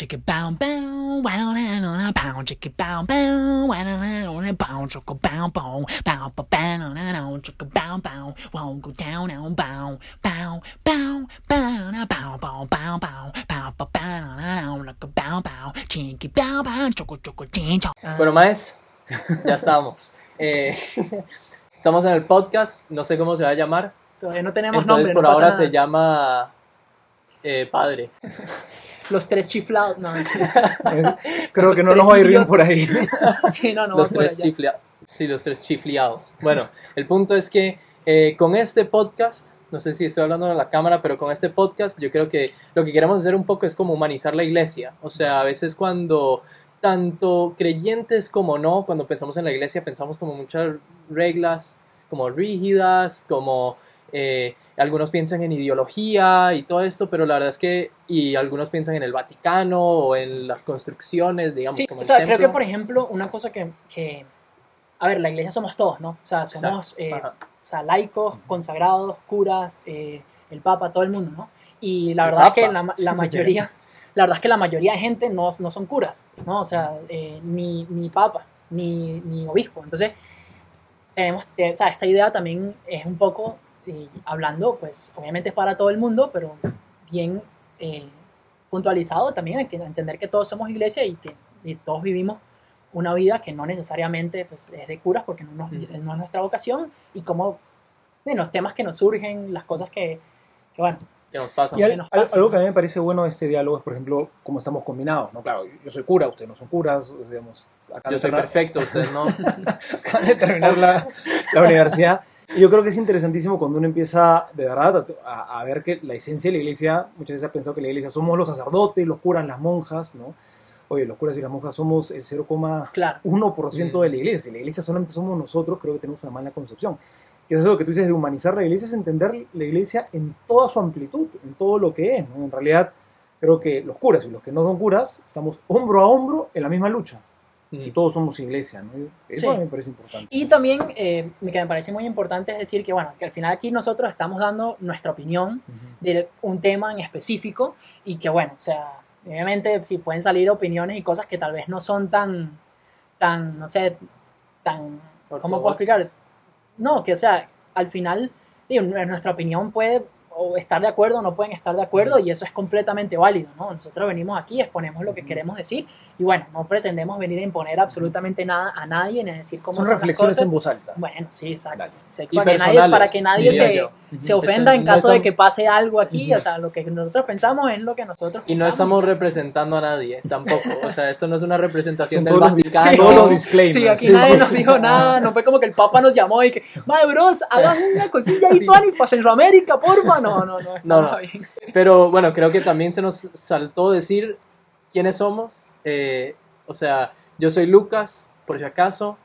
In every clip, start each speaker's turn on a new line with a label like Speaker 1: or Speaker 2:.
Speaker 1: chicka bow bow, wow na na na bow chicka bow bow, wow na na na bow chicka bow bow, bow bow bow na na na chicka bow bow, wow go down now bow bow bow bow na bow bow bow bow, bow bow bow na na na like a bow bow, chicka bow bow, choco choco chin choco.
Speaker 2: Bueno, más, ya estamos. Eh, estamos en el podcast, no sé cómo se va a llamar.
Speaker 1: Todavía no tenemos
Speaker 2: Entonces
Speaker 1: nombre.
Speaker 2: por
Speaker 1: no pasa
Speaker 2: ahora se llama eh, Padre.
Speaker 1: Los tres chiflados. No,
Speaker 3: Creo
Speaker 1: Los
Speaker 3: que no nos va a ir bien por ahí.
Speaker 1: sí, no, no
Speaker 2: los
Speaker 1: va
Speaker 2: tres chiflia- Sí, los tres chifliados. Bueno, el punto es que eh, con este podcast, no sé si estoy hablando a la cámara, pero con este podcast yo creo que lo que queremos hacer un poco es como humanizar la iglesia. O sea, a veces cuando tanto creyentes como no, cuando pensamos en la iglesia pensamos como muchas reglas, como rígidas, como eh, algunos piensan en ideología y todo esto, pero la verdad es que, y algunos piensan en el Vaticano o en las construcciones, digamos,
Speaker 1: Sí,
Speaker 2: como
Speaker 1: o
Speaker 2: el
Speaker 1: sea, creo
Speaker 2: templo.
Speaker 1: que por ejemplo, una cosa que, que- a ver, la iglesia somos todos, ¿no? O sea, somos eh, o sea, laicos, consagrados, curas, eh, el papa, todo el mundo, ¿no? Y la
Speaker 2: El
Speaker 1: verdad es que la, la mayoría, la verdad es que la mayoría de gente no, no son curas, ¿no? O sea, eh, ni, ni papa, ni, ni obispo. Entonces, tenemos, te- o sea, esta idea también es un poco, eh, hablando, pues, obviamente es para todo el mundo, pero bien eh, puntualizado también hay que entender que todos somos iglesia y que y todos vivimos una vida que no necesariamente pues, es de curas porque no, nos- no es nuestra vocación y como en los temas que nos surgen, las cosas que, que, bueno,
Speaker 2: que nos pasa.
Speaker 3: Y al-
Speaker 1: que nos
Speaker 3: al-
Speaker 1: pasa.
Speaker 3: algo que a mí me parece bueno de este diálogo es, por ejemplo, cómo estamos combinados. ¿no? Claro, yo soy cura, ustedes no son curas. Digamos, acaban
Speaker 2: Yo
Speaker 3: de
Speaker 2: soy
Speaker 3: terminar-
Speaker 2: perfecto, ustedes no.
Speaker 3: acaban de terminar la, la universidad. Yo creo que es interesantísimo cuando uno empieza de verdad a, a ver que la esencia de la iglesia, muchas veces ha pensado que la iglesia somos los sacerdotes, los curas, las monjas, ¿no? Oye, los curas y las monjas somos el 0,1%
Speaker 1: claro,
Speaker 3: de la iglesia. Si la iglesia solamente somos nosotros, creo que tenemos una mala concepción. Y eso es lo que tú dices de humanizar la iglesia, es entender la iglesia en toda su amplitud, en todo lo que es. ¿no? En realidad, creo que los curas y los que no son curas estamos hombro a hombro en la misma lucha. Y
Speaker 2: Mm.
Speaker 3: todos somos iglesia. ¿no? Eso
Speaker 1: Sí.
Speaker 3: a mí me parece importante.
Speaker 1: Y también, eh, que me parece muy importante es decir que, bueno, que al final aquí nosotros estamos dando nuestra opinión
Speaker 3: Ujú.
Speaker 1: de un tema en específico y que, bueno, o sea, obviamente si pueden salir opiniones y cosas que tal vez no son tan, tan, no sé, tan, ¿cómo puedo explicar? No, que o sea, al final, digo, nuestra opinión puede o estar de acuerdo o no pueden estar de acuerdo y eso es completamente válido, ¿no? Nosotros venimos aquí, exponemos lo que queremos decir y bueno, no pretendemos venir a imponer absolutamente nada a nadie ni a decir cómo
Speaker 3: Son
Speaker 1: son, las
Speaker 3: reflexiones
Speaker 1: cosas.
Speaker 3: en voz alta.
Speaker 1: Bueno, sí, exacto.
Speaker 2: Y
Speaker 1: para, que nadie, para que nadie se, se ofenda en
Speaker 2: No
Speaker 1: caso de que pase algo aquí. O sea, lo que nosotros pensamos es lo que nosotros
Speaker 2: Y no
Speaker 1: pensamos.
Speaker 2: estamos representando a nadie, tampoco. O sea, esto no es una representación del Vaticano.
Speaker 1: sí,
Speaker 3: todos los disclaimers.
Speaker 1: Sí, aquí
Speaker 3: Sí,
Speaker 1: nadie nos dijo nada. No fue como que el Papa nos llamó y que, madre bros, hagan una cosilla ahí, Tuanis, para Centroamérica, porfa. No, no, no.
Speaker 2: No, no.
Speaker 1: bien.
Speaker 2: Pero bueno, creo que también se nos saltó decir quiénes somos. Eh, o sea, yo soy Lucas, por si acaso.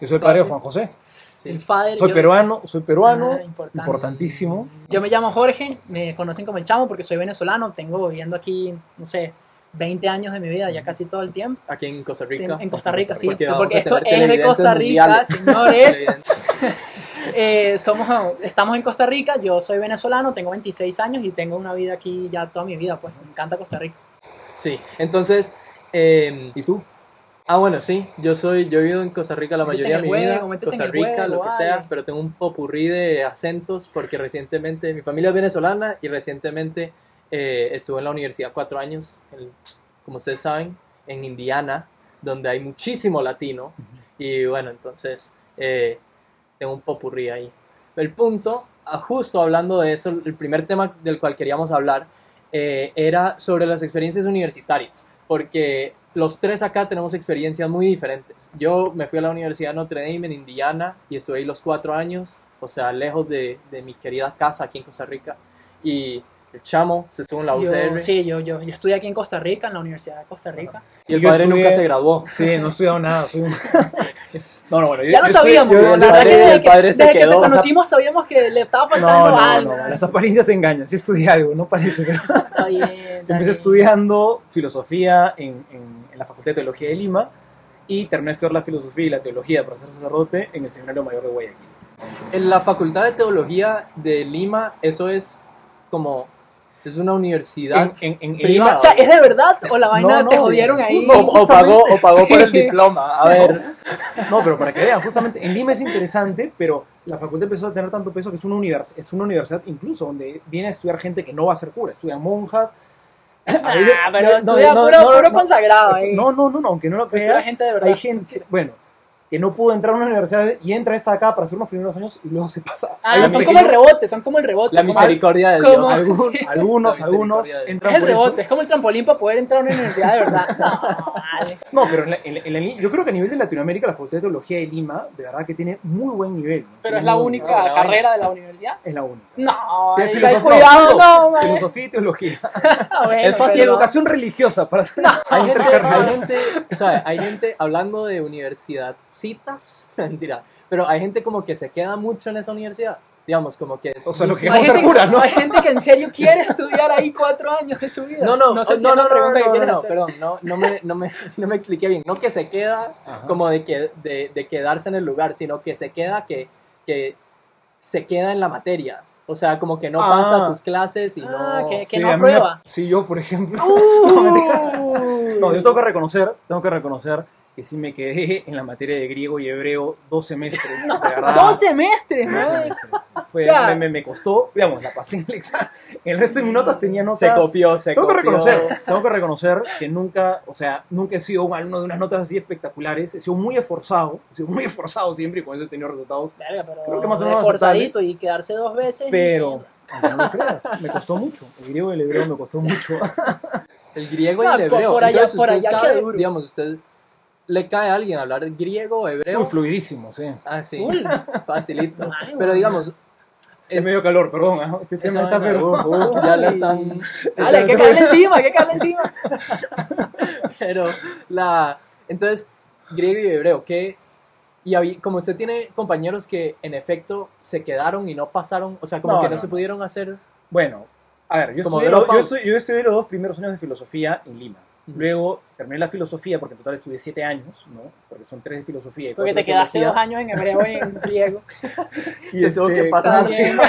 Speaker 3: Yo soy el padre de Juan José.
Speaker 2: Sí.
Speaker 1: El father.
Speaker 3: Soy
Speaker 1: yo-
Speaker 3: peruano, soy peruano,
Speaker 1: Ah, importante.
Speaker 3: importantísimo.
Speaker 1: Yo me llamo Jorge, me conocen como el chamo porque soy venezolano. Tengo viviendo aquí, no sé, 20 años de mi vida, ya casi todo el tiempo.
Speaker 2: Aquí en Costa Rica.
Speaker 1: En, en Costa Rica, sí.
Speaker 2: Porque
Speaker 1: sí, esto
Speaker 2: tener
Speaker 1: es de Costa Rica,
Speaker 2: mundiales.
Speaker 1: señores. Eh, somos, estamos en Costa Rica, yo soy venezolano, tengo 26 años y tengo una vida aquí ya toda mi vida, pues me encanta Costa Rica.
Speaker 2: Sí, entonces. eh,
Speaker 3: ¿Y tú?
Speaker 2: ah, bueno, sí, yo soy, yo he vivido en Costa Rica la mayoría de mi vida. Costa Rica, lo que
Speaker 1: vale.
Speaker 2: sea, pero tengo un popurrí de acentos porque recientemente mi familia es venezolana y recientemente eh, estuve en la universidad cuatro años, en- como ustedes saben, en Indiana, donde hay muchísimo latino. Y bueno, entonces eh, tengo un popurrí ahí. El punto, ah, justo hablando de eso, el primer tema del cual queríamos hablar eh, era sobre las experiencias universitarias, porque los tres acá tenemos experiencias muy diferentes. Yo me fui a la Universidad de Notre Dame en Indiana y estuve ahí los cuatro años, o sea, lejos de, de mi querida casa aquí en Costa Rica. Y el chamo se estuvo en la
Speaker 1: Yo-
Speaker 2: UCR
Speaker 1: sí, yo, yo, yo estudié aquí en Costa Rica, en la Universidad de Costa Rica.
Speaker 2: y el
Speaker 3: Yo
Speaker 2: padre
Speaker 3: estudié-
Speaker 2: nunca se graduó.
Speaker 3: Sí, no he estudiado nada. no, no, bueno. yo-
Speaker 1: Ya lo sabíamos,
Speaker 3: yo-
Speaker 1: ¿no?
Speaker 3: yo
Speaker 1: la verdad
Speaker 2: padre-
Speaker 1: que desde, que, desde que te
Speaker 2: quedó, o sea-
Speaker 1: conocimos sabíamos que le estaba faltando
Speaker 3: no,
Speaker 1: algo.
Speaker 3: no, las apariencias engañan. Sí estudié algo, no parece que...
Speaker 1: Está bien, está
Speaker 3: empecé
Speaker 1: bien.
Speaker 3: estudiando filosofía en, en- en la Facultad de Teología de Lima y terminé de estudiar la filosofía y la teología para ser sacerdote en el Seminario Mayor de Guayaquil.
Speaker 2: En la Facultad de Teología de Lima, eso es como Es una universidad.
Speaker 3: En, en, en,
Speaker 2: Privada.
Speaker 1: O sea, ¿es de verdad o la vaina
Speaker 3: no,
Speaker 1: te jodieron ahí?
Speaker 3: no,
Speaker 2: o, o pagó, o pagó por el diploma. A ver.
Speaker 3: No, pero para que vean, justamente en Lima es interesante, pero la facultad empezó a tener tanto peso que es una, univers es una universidad incluso donde viene a estudiar gente que no va a ser cura, estudian monjas. Veces-
Speaker 1: Ah, pero
Speaker 3: no,
Speaker 1: estudia
Speaker 3: no,
Speaker 1: puro,
Speaker 3: no,
Speaker 1: puro
Speaker 3: no,
Speaker 1: consagrado ahí.
Speaker 3: No, no, no, no, aunque no lo
Speaker 1: Estudia
Speaker 3: creas,
Speaker 1: gente de verdad.
Speaker 3: hay gente, bueno, que no pudo entrar a una universidad y entra esta acá para hacer unos primeros años y luego se pasa.
Speaker 1: Ah, son como el rebote, son como el rebote.
Speaker 2: La misericordia de Dios.
Speaker 1: Sí.
Speaker 3: algunos,
Speaker 2: La
Speaker 3: algunos
Speaker 2: de-
Speaker 3: entran
Speaker 1: Es el
Speaker 3: por eso.
Speaker 1: rebote, es como el trampolín para poder entrar a una universidad de verdad. No, vale.
Speaker 3: No, pero en la- en la- en la- yo creo que a nivel de Latinoamérica la Facultad de Teología de Lima de verdad que tiene muy buen nivel. ¿no?
Speaker 1: Pero es la única carrera de la universidad.
Speaker 3: Es la única.
Speaker 1: No,
Speaker 3: Tiene
Speaker 1: vale,
Speaker 3: filosofía-
Speaker 1: cuidado,
Speaker 3: no,
Speaker 1: no, vale.
Speaker 3: Filosofía y teología.
Speaker 1: Ah, bueno,
Speaker 2: Es fácil,
Speaker 3: Y
Speaker 1: pero-
Speaker 3: educación religiosa para hacer
Speaker 2: Hay gente. Hay gente hablando de universidad citas, mentira, pero hay gente como que se queda mucho en esa universidad, digamos, como que es-
Speaker 3: O sea, lo que
Speaker 1: Hay gente,
Speaker 3: ser cura, ¿no?
Speaker 1: hay gente que en serio quiere estudiar ahí cuatro años de su vida.
Speaker 2: No, no,
Speaker 1: no sé si
Speaker 2: no, no, no,
Speaker 1: que
Speaker 2: no, no, no, perdón, no, no me, no me, no me expliqué bien, no que se queda
Speaker 3: Ajá.
Speaker 2: como de, que, de, de quedarse en el lugar, sino que se queda que, que se queda en la materia, o sea, como que no
Speaker 3: Ah.
Speaker 2: pasa sus clases y
Speaker 1: Ah,
Speaker 2: no...
Speaker 1: que-
Speaker 3: Sí,
Speaker 1: no
Speaker 3: a mí me-
Speaker 1: aprueba.
Speaker 3: Sí, yo, por ejemplo.
Speaker 1: Uh.
Speaker 3: No, yo tengo que reconocer, tengo que reconocer que sí me quedé en la materia de griego y hebreo dos semestres.
Speaker 1: No, dos semestres,
Speaker 3: Dos
Speaker 1: ¿no?
Speaker 3: semestres. Fue-
Speaker 1: O sea-
Speaker 3: me, me- me costó, digamos, la pasé en el examen. El resto de mis notas tenía notas.
Speaker 2: Se copió, se
Speaker 3: Tengo que
Speaker 2: copió.
Speaker 3: reconocer, tengo que reconocer que nunca, o sea, nunca he sido un alumno de unas notas así espectaculares. He sido muy esforzado, he sido muy esforzado siempre y con eso he tenido resultados.
Speaker 1: Verga, pero
Speaker 3: Creo que más o menos
Speaker 1: forzadito y quedarse dos veces.
Speaker 3: Pero, aunque no creas, me costó mucho. El griego y el hebreo me costó mucho.
Speaker 2: El griego y
Speaker 1: No,
Speaker 2: el hebreo.
Speaker 1: por allá-
Speaker 2: Entonces,
Speaker 1: por allá
Speaker 2: sabe, digamos, usted le cae a alguien hablar griego o hebreo.
Speaker 3: Muy fluidísimo, sí.
Speaker 2: Ah, sí.
Speaker 1: Full.
Speaker 2: Facilito. Pero digamos,
Speaker 3: Es medio calor, perdón. ¿ah? Este tema está pero.
Speaker 2: uh, uh, ya le están.
Speaker 1: Dale, hay que caerle encima, hay que caerle encima.
Speaker 2: Pero la. Entonces, griego y hebreo, ¿qué? Y habí- como usted tiene compañeros que en efecto se quedaron y no pasaron, o sea, como
Speaker 3: No,
Speaker 2: que no,
Speaker 3: no,
Speaker 2: se pudieron hacer.
Speaker 3: Bueno, a ver, yo
Speaker 2: Como
Speaker 3: estudié, los, yo,
Speaker 2: dropout.
Speaker 3: estudié, yo estudié los dos primeros años de filosofía en Lima. Luego terminé la filosofía, porque en total estudié siete años, ¿no? Porque son tres de filosofía y
Speaker 1: Porque te quedaste
Speaker 3: teología.
Speaker 1: dos años en hebreo y en griego.
Speaker 3: Y
Speaker 2: Se tuvo que pasar.
Speaker 3: sí.
Speaker 1: También.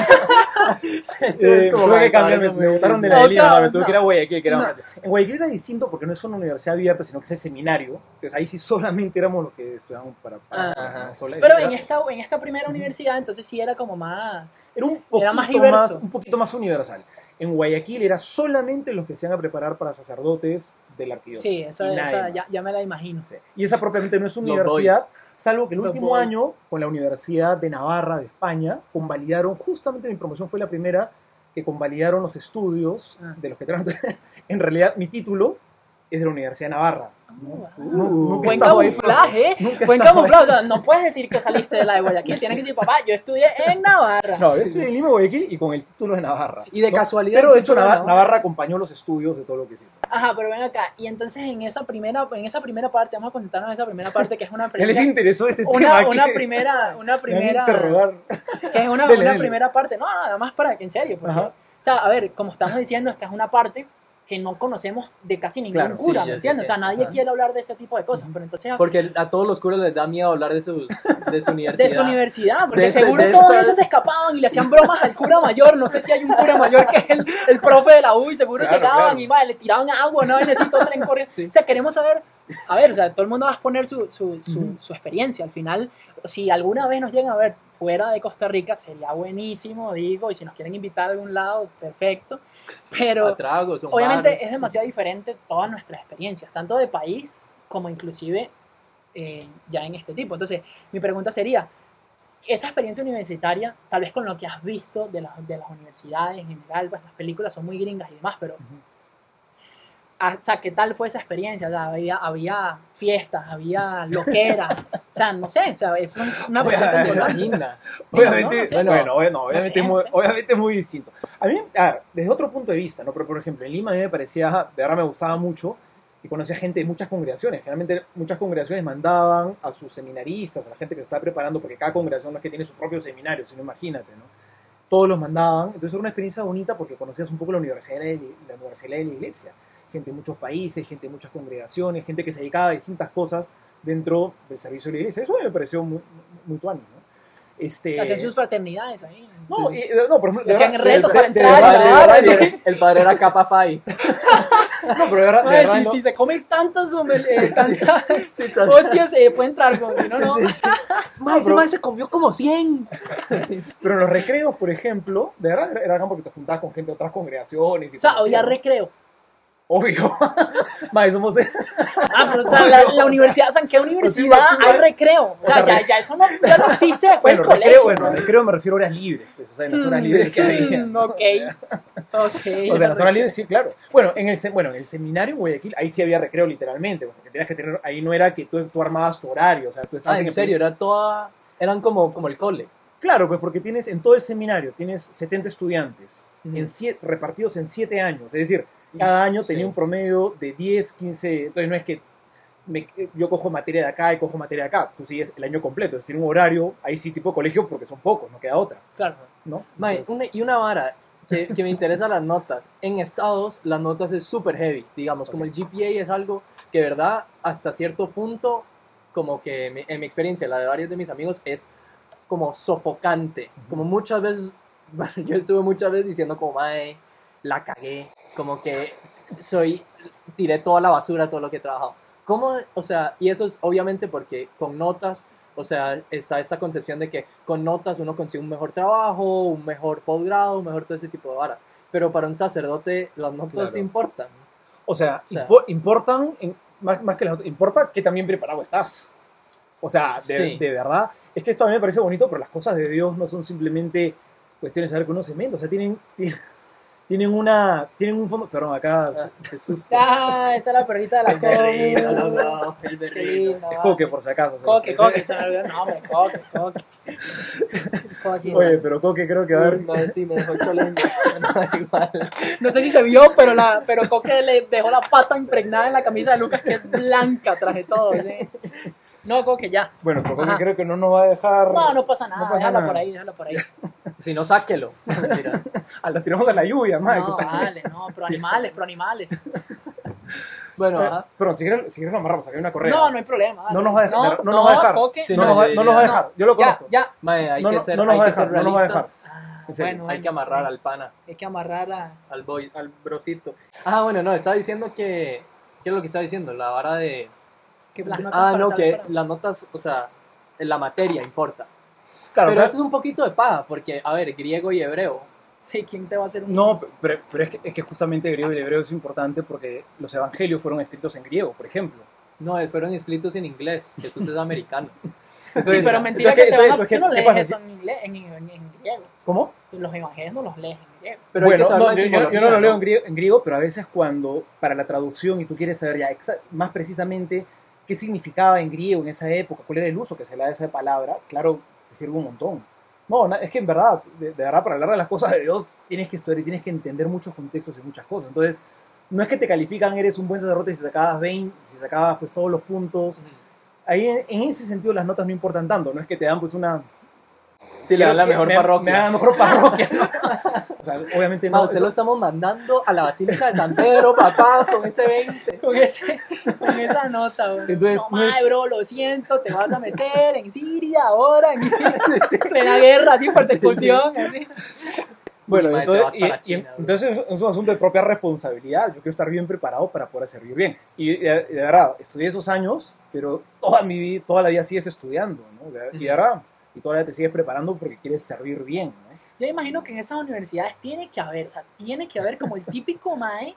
Speaker 3: Eh,
Speaker 2: Como
Speaker 3: tuve que
Speaker 2: para
Speaker 3: cambiar, me, me
Speaker 2: no
Speaker 3: botaron de
Speaker 1: No,
Speaker 3: la Lima,
Speaker 1: no,
Speaker 3: me tuve
Speaker 1: no.
Speaker 3: que ir a Guayaquil. Que era
Speaker 1: No.
Speaker 3: En Guayaquil era distinto porque no es una universidad abierta, sino que es el seminario. Entonces ahí sí solamente éramos los que estudiábamos para... para-
Speaker 2: Ajá.
Speaker 3: sola-
Speaker 1: Pero en esta, en esta primera universidad, entonces sí era como más.
Speaker 3: Era un poquito
Speaker 1: Era más
Speaker 3: más,
Speaker 1: diverso.
Speaker 3: un poquito más universal. En Guayaquil era solamente los que se iban a preparar para sacerdotes de la arquidiócesis.
Speaker 1: Sí, esa, esa ya, ya me la imagino.
Speaker 3: Sí. Y esa propiamente no es universidad, salvo que el
Speaker 1: Los
Speaker 3: último
Speaker 1: boys.
Speaker 3: año, con la Universidad de Navarra de España, convalidaron, justamente mi promoción fue la primera que convalidaron los estudios
Speaker 1: Ah.
Speaker 3: de los que tratan. en realidad, mi título es de la Universidad de Navarra. He
Speaker 1: Buen camuflaje, ¿eh? Buen camuflaje. O sea, no puedes decir que saliste de la de Guayaquil. Tienes que decir, papá, yo estudié en Navarra.
Speaker 3: No, yo estudié en Lima, Guayaquil y con el título de Navarra.
Speaker 2: Y de
Speaker 3: ¿no?
Speaker 2: casualidad,
Speaker 3: Pero de hecho, Navarra,
Speaker 2: Navarra.
Speaker 3: Navarra acompañó los estudios de todo lo que hicimos.
Speaker 1: Ajá, pero ven acá. Y entonces en esa primera, en esa primera parte, vamos a concentrarnos en esa primera parte, que es una
Speaker 3: ¿Ya les
Speaker 1: primera.
Speaker 3: interesó este
Speaker 1: Una,
Speaker 3: tema?
Speaker 1: una
Speaker 3: que-
Speaker 1: primera, una primera,
Speaker 3: interrogar.
Speaker 1: que es una,
Speaker 3: Dele,
Speaker 1: una
Speaker 3: dele.
Speaker 1: primera parte. No, no, nada más para que en serio, porque, o sea, a ver, como estamos diciendo, esta es una parte que no conocemos de casi ningún
Speaker 3: Claro,
Speaker 1: cura, ¿me entiendes? O sea, nadie
Speaker 2: ajá.
Speaker 1: quiere hablar de ese tipo de cosas, pero entonces
Speaker 2: Porque a todos los curas les da miedo hablar de, sus, de su universidad.
Speaker 1: de su universidad, porque
Speaker 2: De
Speaker 1: seguro
Speaker 2: de
Speaker 1: todos
Speaker 2: esta-
Speaker 1: esos se escapaban y le hacían bromas al cura mayor. No sé si hay un cura mayor que es el, el profe de la U y seguro
Speaker 3: Claro,
Speaker 1: llegaban
Speaker 3: claro.
Speaker 1: y va, le tiraban agua, no necesito salen corriendo.
Speaker 2: Sí.
Speaker 1: O sea, queremos saber, a ver, o sea, todo el mundo va a exponer su, su, su, su experiencia. Al final, si alguna vez nos llegan a ver fuera de Costa Rica, sería buenísimo, digo, y si nos quieren invitar a algún lado, perfecto. Pero
Speaker 2: tragos,
Speaker 1: obviamente es demasiado diferente todas nuestras experiencias, tanto de país como inclusive eh, ya en este tipo. Entonces, mi pregunta sería, esta experiencia universitaria, tal vez con lo que has visto de, las de las universidades en general, pues las películas son muy gringas y demás, pero, o sea, ¿qué tal fue esa experiencia? O sea, había, había fiestas, había loqueras, o sea, no sé, o sea, es un- una pregunta.
Speaker 2: Imagina.
Speaker 3: Obviamente,
Speaker 1: No, no sé.
Speaker 3: bueno, bueno, obviamente,
Speaker 1: sé, no
Speaker 3: muy,
Speaker 1: sé.
Speaker 3: obviamente es muy distinto. A mí, a ver, desde otro punto de vista, ¿no? Pero, por ejemplo, en Lima a mí me parecía, de verdad me gustaba mucho y conocía gente de muchas congregaciones. Generalmente muchas congregaciones mandaban a sus seminaristas, a la gente que se está preparando, porque cada congregación no es que tiene su propio seminario, sino imagínate, ¿no? Todos los mandaban. Entonces era una experiencia bonita porque conocías un poco la universidad de la, la universidad de la iglesia. Gente de muchos países, gente de muchas congregaciones, gente que se dedicaba a distintas cosas dentro del servicio de la iglesia. Eso me pareció muy, muy tuani, ¿no? Este,
Speaker 1: Hacían sus fraternidades ahí.
Speaker 3: no, y- no, por ejemplo, de
Speaker 1: Hacían
Speaker 3: verdad-
Speaker 1: retos
Speaker 3: de-
Speaker 1: para entrar,
Speaker 3: verdad-
Speaker 1: ¿verdad?
Speaker 3: de verdad-
Speaker 2: el, padre- el padre era capa Fai.
Speaker 3: No, pero de verdad, de
Speaker 1: Mae,
Speaker 3: verdad
Speaker 1: si,
Speaker 3: no-
Speaker 1: si se come tantas, eh, tantas
Speaker 2: tan-
Speaker 1: hostias, eh, puede entrar, como si no, no.
Speaker 2: Mae, ese
Speaker 3: pero-
Speaker 2: se comió como 100.
Speaker 3: Pero en los recreos, por ejemplo, de verdad era, era porque te juntabas con gente de otras congregaciones. Y
Speaker 1: O sea, había
Speaker 3: ¿no?
Speaker 1: recreo.
Speaker 3: Obvio. Mae, somos.
Speaker 1: Ah, pero o sea, la, la universidad, o sea, ¿en qué universidad hay recreo? O sea,
Speaker 3: O sea,
Speaker 1: ya, ya eso no, ya no existe después
Speaker 3: Bueno,
Speaker 1: del colegio.
Speaker 3: recreo, bueno,
Speaker 1: ¿no?
Speaker 3: recreo me refiero a horas libres. Pues, o sea, en las horas libres que había.
Speaker 1: mm, Ok, ok.
Speaker 3: O sea, en las horas libres sí, claro. Bueno, en el, se- bueno, en el seminario en Guayaquil, ahí sí había recreo literalmente, porque tenías que tener, ahí no era que tú, tú armabas tu horario, o sea, tú estabas
Speaker 2: Ah, en
Speaker 3: el
Speaker 2: serio, era toda. Eran como, como el cole.
Speaker 3: Claro, pues porque tienes en todo el seminario tienes 70 estudiantes
Speaker 2: Ujú.
Speaker 3: en siete- repartidos en 7 años. Es decir, cada año tenía
Speaker 2: Sí.
Speaker 3: un promedio de 10, 15. Entonces no es que me- yo cojo materia de acá y cojo materia de acá. Tú sigues el año completo. Entonces tiene un horario, ahí sí tipo colegio porque son pocos, no queda otra.
Speaker 1: Claro.
Speaker 3: ¿no?
Speaker 2: Mae,
Speaker 3: Entonces,
Speaker 2: una- y una vara que, que me interesa las notas. En estados, las notas es súper heavy. Digamos, como el GPA es algo que, de verdad, hasta cierto punto, como que mi- en mi experiencia, la de varios de mis amigos, es como sofocante. Como muchas veces, bueno, yo estuve muchas veces diciendo como, mae, la cagué. Como que soy, tiré toda la basura, todo lo que he trabajado. ¿Cómo, o sea, y eso es obviamente porque con notas, o sea, está esta concepción de que con notas uno consigue un mejor trabajo, un mejor posgrado, un mejor todo ese tipo de varas. Pero para un sacerdote las notas
Speaker 3: Claro.
Speaker 2: importan.
Speaker 3: o sea,
Speaker 2: o sea-
Speaker 3: impo- importan, en- más, más que las otras, importa que también preparado estás. O sea, de,
Speaker 2: Sí.
Speaker 3: de verdad. Es que esto a mí me parece bonito, pero las cosas de Dios no son simplemente cuestiones de saber que uno se mete. O sea, tienen, tienen, tienen una, tienen un fondo. Perdón, acá.
Speaker 2: Ah, Jesús.
Speaker 1: Ah, está la perrita de la
Speaker 2: El berrito,
Speaker 1: comu.
Speaker 2: loco, el berrito.
Speaker 3: Es
Speaker 1: va.
Speaker 3: coque, por si acaso. o sea,
Speaker 1: Coque,
Speaker 3: que-
Speaker 1: coque, se me olvidó el nombre, coque, coque. Coque,
Speaker 3: Oye, pero Coque creo que va a
Speaker 2: sí, me dejó. No, igual.
Speaker 1: No sé si se vio, pero, la, pero Coque le dejó la pata impregnada en la camisa de Lucas, que es blanca, traje todo. ¿sí? No, Coque, ya.
Speaker 3: Bueno, pero Coque
Speaker 1: Ajá.
Speaker 3: creo que no nos va a dejar.
Speaker 1: No, no pasa nada,
Speaker 3: No pasa
Speaker 1: déjalo
Speaker 3: nada.
Speaker 1: por ahí, déjalo por ahí.
Speaker 2: Si no, sáquelo. Mentira.
Speaker 3: Ah, la tiramos a la lluvia, madre.
Speaker 1: No, vale, no, pro animales, pro animales.
Speaker 2: Bueno, ajá.
Speaker 3: Perdón, si quieres, si quieres lo amarramos, acá hay una correa.
Speaker 1: No, no hay problema. dale.
Speaker 3: No nos va a dejar- no nos va a dejar.
Speaker 2: Sí,
Speaker 3: no,
Speaker 2: no,
Speaker 3: nos va, no nos va a dejar. Yo lo conozco.
Speaker 1: ya.
Speaker 2: Mae, hay
Speaker 3: No,
Speaker 2: que
Speaker 3: no,
Speaker 2: ser,
Speaker 3: no nos va a dejar, no nos va a.
Speaker 1: Ah,
Speaker 3: serio.
Speaker 1: bueno,
Speaker 2: Hay que amarrar al pana,
Speaker 1: Hay que amarrar a...
Speaker 2: al boy, al brocito. Ah, bueno, no, estaba diciendo que. ¿Qué es lo que estaba diciendo? La vara de.
Speaker 1: Que las notas
Speaker 2: Ah, no, que
Speaker 1: para-
Speaker 2: las notas, o sea, la materia importa.
Speaker 3: Claro,
Speaker 2: Pero
Speaker 3: o sea,
Speaker 2: eso es un poquito de paja, porque, a ver, griego y hebreo.
Speaker 1: Sí, ¿quién te va a hacer un...
Speaker 3: No, pero, pero es, que, es que justamente griego y hebreo es importante porque los evangelios fueron escritos en griego, por ejemplo.
Speaker 2: No, fueron escritos en inglés. Jesús es americano.
Speaker 1: Sí,
Speaker 3: Entonces,
Speaker 1: pero mentira
Speaker 3: entonces,
Speaker 1: que te
Speaker 3: ¿qué-
Speaker 1: van a...
Speaker 3: entonces,
Speaker 1: Tú no
Speaker 3: ¿qué
Speaker 1: lees
Speaker 3: pasa
Speaker 1: eso en, inglés, en, en- en griego.
Speaker 3: ¿Cómo?
Speaker 1: Los evangelios no los lees en griego.
Speaker 2: Pero
Speaker 3: bueno, no, yo, yo- yo no lo leo en griego, en griego, pero a veces cuando para la traducción y tú quieres saber ya más precisamente qué significaba en griego en esa época, cuál era el uso que se le da a esa palabra, claro, te sirve un montón. No, es que en verdad, de, de verdad, para hablar de las cosas de Dios, tienes que estudiar y tienes que entender muchos contextos y muchas cosas. Entonces, no es que te califican, eres un buen sacerdote si sacabas 20, si sacabas pues todos los puntos. Ahí en ese sentido las notas no importan tanto, no es que te dan pues una...
Speaker 2: Sí, le dan la
Speaker 3: me-
Speaker 2: mejor
Speaker 3: me-
Speaker 2: parroquia.
Speaker 3: Me dan la mejor parroquia. o sea, obviamente no.
Speaker 2: Ma, usted
Speaker 3: eso-
Speaker 2: lo estamos mandando a la Basílica de San Pedro, papá, con ese 20.
Speaker 1: Con, ese, con esa nota, güey.
Speaker 3: Entonces,
Speaker 1: no,
Speaker 3: no es-
Speaker 1: bro, lo siento, te vas a meter en Siria ahora, en plena guerra, así, persecución, así.
Speaker 3: Bueno, entonces, y- y- entonces es un asunto de propia responsabilidad. Yo quiero estar bien preparado para poder servir bien. Y, de, verdad, estudié esos años, pero toda mi vida, toda la vida sigues estudiando, ¿no? Y de verdad, la vida te sigues preparando porque quieres servir bien, ¿no?
Speaker 1: Yo imagino que en esas universidades tiene que haber, o sea, tiene que haber como el típico mae,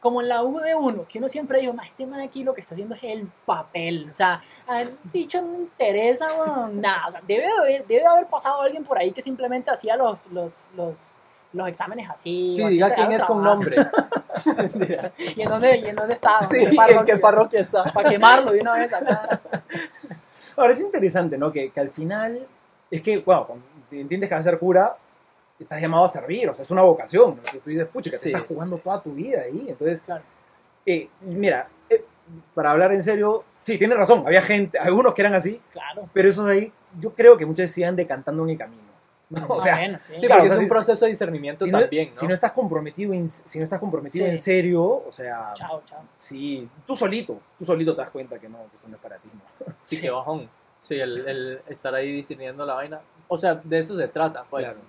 Speaker 1: como en la U de uno, que uno siempre dijo, mae, este mae aquí lo que está haciendo es el papel, o sea, a él, dicho no interesa, bueno, nada, o sea, debe haber, debe haber pasado alguien por ahí que simplemente hacía los, los, los, los exámenes así.
Speaker 2: Sí, diga quién es con nombre.
Speaker 1: ¿Y en dónde, y en dónde estaba?
Speaker 2: Sí, ¿en qué parroquia está?
Speaker 1: Para quemarlo de una vez acá.
Speaker 3: Ahora, es interesante, ¿no? Que, que al final, es que, wow, cuando te entiendes que vas a ser cura, estás llamado a servir, o sea, es una vocación, ¿no? Tú dices, pucha, que te
Speaker 2: Sí.
Speaker 3: estás jugando toda tu vida ahí. Entonces,
Speaker 1: Claro.
Speaker 3: eh, mira, eh, para hablar en serio, sí, tienes razón, había gente, algunos que eran así,
Speaker 1: Claro.
Speaker 3: pero esos ahí, yo creo que veces se iban decantando en el camino. ¿no? O sea,
Speaker 1: bueno, sí.
Speaker 2: Sí,
Speaker 3: Claro,
Speaker 2: porque
Speaker 3: o sea,
Speaker 2: es un
Speaker 3: si-
Speaker 2: proceso de discernimiento
Speaker 3: si no,
Speaker 2: también, ¿no?
Speaker 3: si no estás comprometido, en, si no estás comprometido
Speaker 1: Sí.
Speaker 3: en serio, o sea,
Speaker 1: Chao, chao.
Speaker 3: sí, tú solito, tú solito te das cuenta que no, que esto no es para ti. ¿no?
Speaker 2: Sí, que bajón. Sí, el, el estar ahí discerniendo la vaina. o sea, de eso se trata, pues.
Speaker 3: Claro.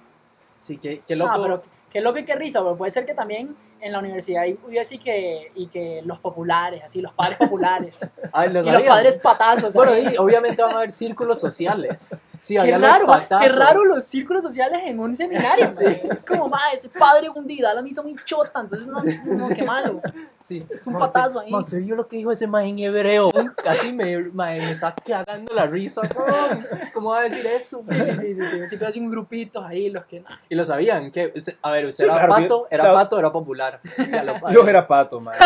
Speaker 2: Sí, que, que loco.
Speaker 1: Ah, pero qué loco y qué risa, pero puede ser que también en la universidad hubiese y que, y que los populares, así, los padres populares.
Speaker 2: Ay, los
Speaker 1: y los padres patazos.
Speaker 2: Bueno, y obviamente van a haber círculos sociales. Sí,
Speaker 1: Qué raro, ma, qué raro los círculos sociales en un seminario.
Speaker 2: Sí.
Speaker 1: ma. Es como, ma, ese padre un día la misa muy chota, entonces no, no qué malo.
Speaker 2: Sí.
Speaker 1: Es un
Speaker 2: Ma,
Speaker 1: patazo ahí.
Speaker 2: ma, se vio lo que dijo ese man en hebreo. Casi me, ma, me está cagando la risa. cabrón. ¿Cómo va a decir eso?
Speaker 1: Sí, sí, sí, sí, sí. Siempre hacen un grupitos ahí, los que. nah.
Speaker 2: Y lo sabían. que A ver, ¿usted
Speaker 3: Sí,
Speaker 2: era
Speaker 3: claro,
Speaker 2: pato? ¿Era
Speaker 3: claro.
Speaker 2: pato era popular?
Speaker 3: Yo era pato, madre.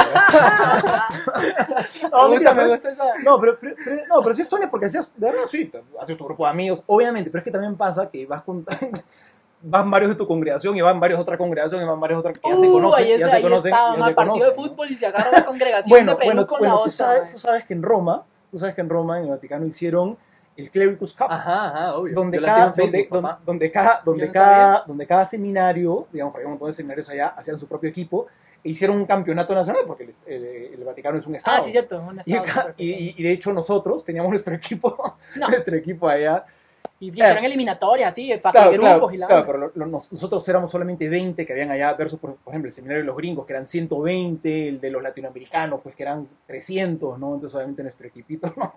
Speaker 3: No,
Speaker 1: Me
Speaker 3: mentira,
Speaker 1: gusta, me
Speaker 3: pero es-
Speaker 1: gusta esa.
Speaker 3: No, pero, pero- pero- no, pero sí es Tony porque hacías, de verdad, sí, haces tu grupo de amigos, obviamente, pero es que también pasa que vas con, van varios de tu congregación y van varios de otra congregación y van varios de otra que ya se
Speaker 1: Uh,
Speaker 3: conocen,
Speaker 1: ahí,
Speaker 3: ya se
Speaker 1: ahí
Speaker 3: conocen,
Speaker 1: estaba,
Speaker 3: ya se
Speaker 1: partido de
Speaker 3: conocen, ¿no?
Speaker 1: fútbol y se agarra la congregación
Speaker 3: Bueno,
Speaker 1: de Perú
Speaker 3: bueno,
Speaker 1: con
Speaker 3: bueno,
Speaker 1: la
Speaker 3: tú
Speaker 1: otra.
Speaker 3: sabes, tú sabes que en Roma, tú sabes que en Roma, en el Vaticano, hicieron el Clericus Cup.
Speaker 2: Ajá, ajá, obvio.
Speaker 3: donde cada, donde,
Speaker 2: Facebook,
Speaker 3: donde, donde cada, donde,
Speaker 1: no
Speaker 3: cada, donde cada seminario, digamos, hay un montón de seminarios allá, hacían su propio equipo e hicieron un campeonato nacional, porque el, el- el Vaticano es un estado.
Speaker 1: Ah, sí, cierto. un estado,
Speaker 3: y, y- y de hecho nosotros teníamos nuestro equipo,
Speaker 1: No,
Speaker 3: nuestro equipo allá.
Speaker 1: Y hicieron eliminatorias así, fase
Speaker 3: Claro,
Speaker 1: de
Speaker 3: claro,
Speaker 1: grupos y la.
Speaker 3: claro, pero lo- lo- nos- nosotros éramos solamente 20 que habían allá, versus, por, por ejemplo, el seminario de los gringos, que eran 120, el de los latinoamericanos, pues que eran 300, ¿no? Entonces, obviamente, nuestro equipito, ¿no?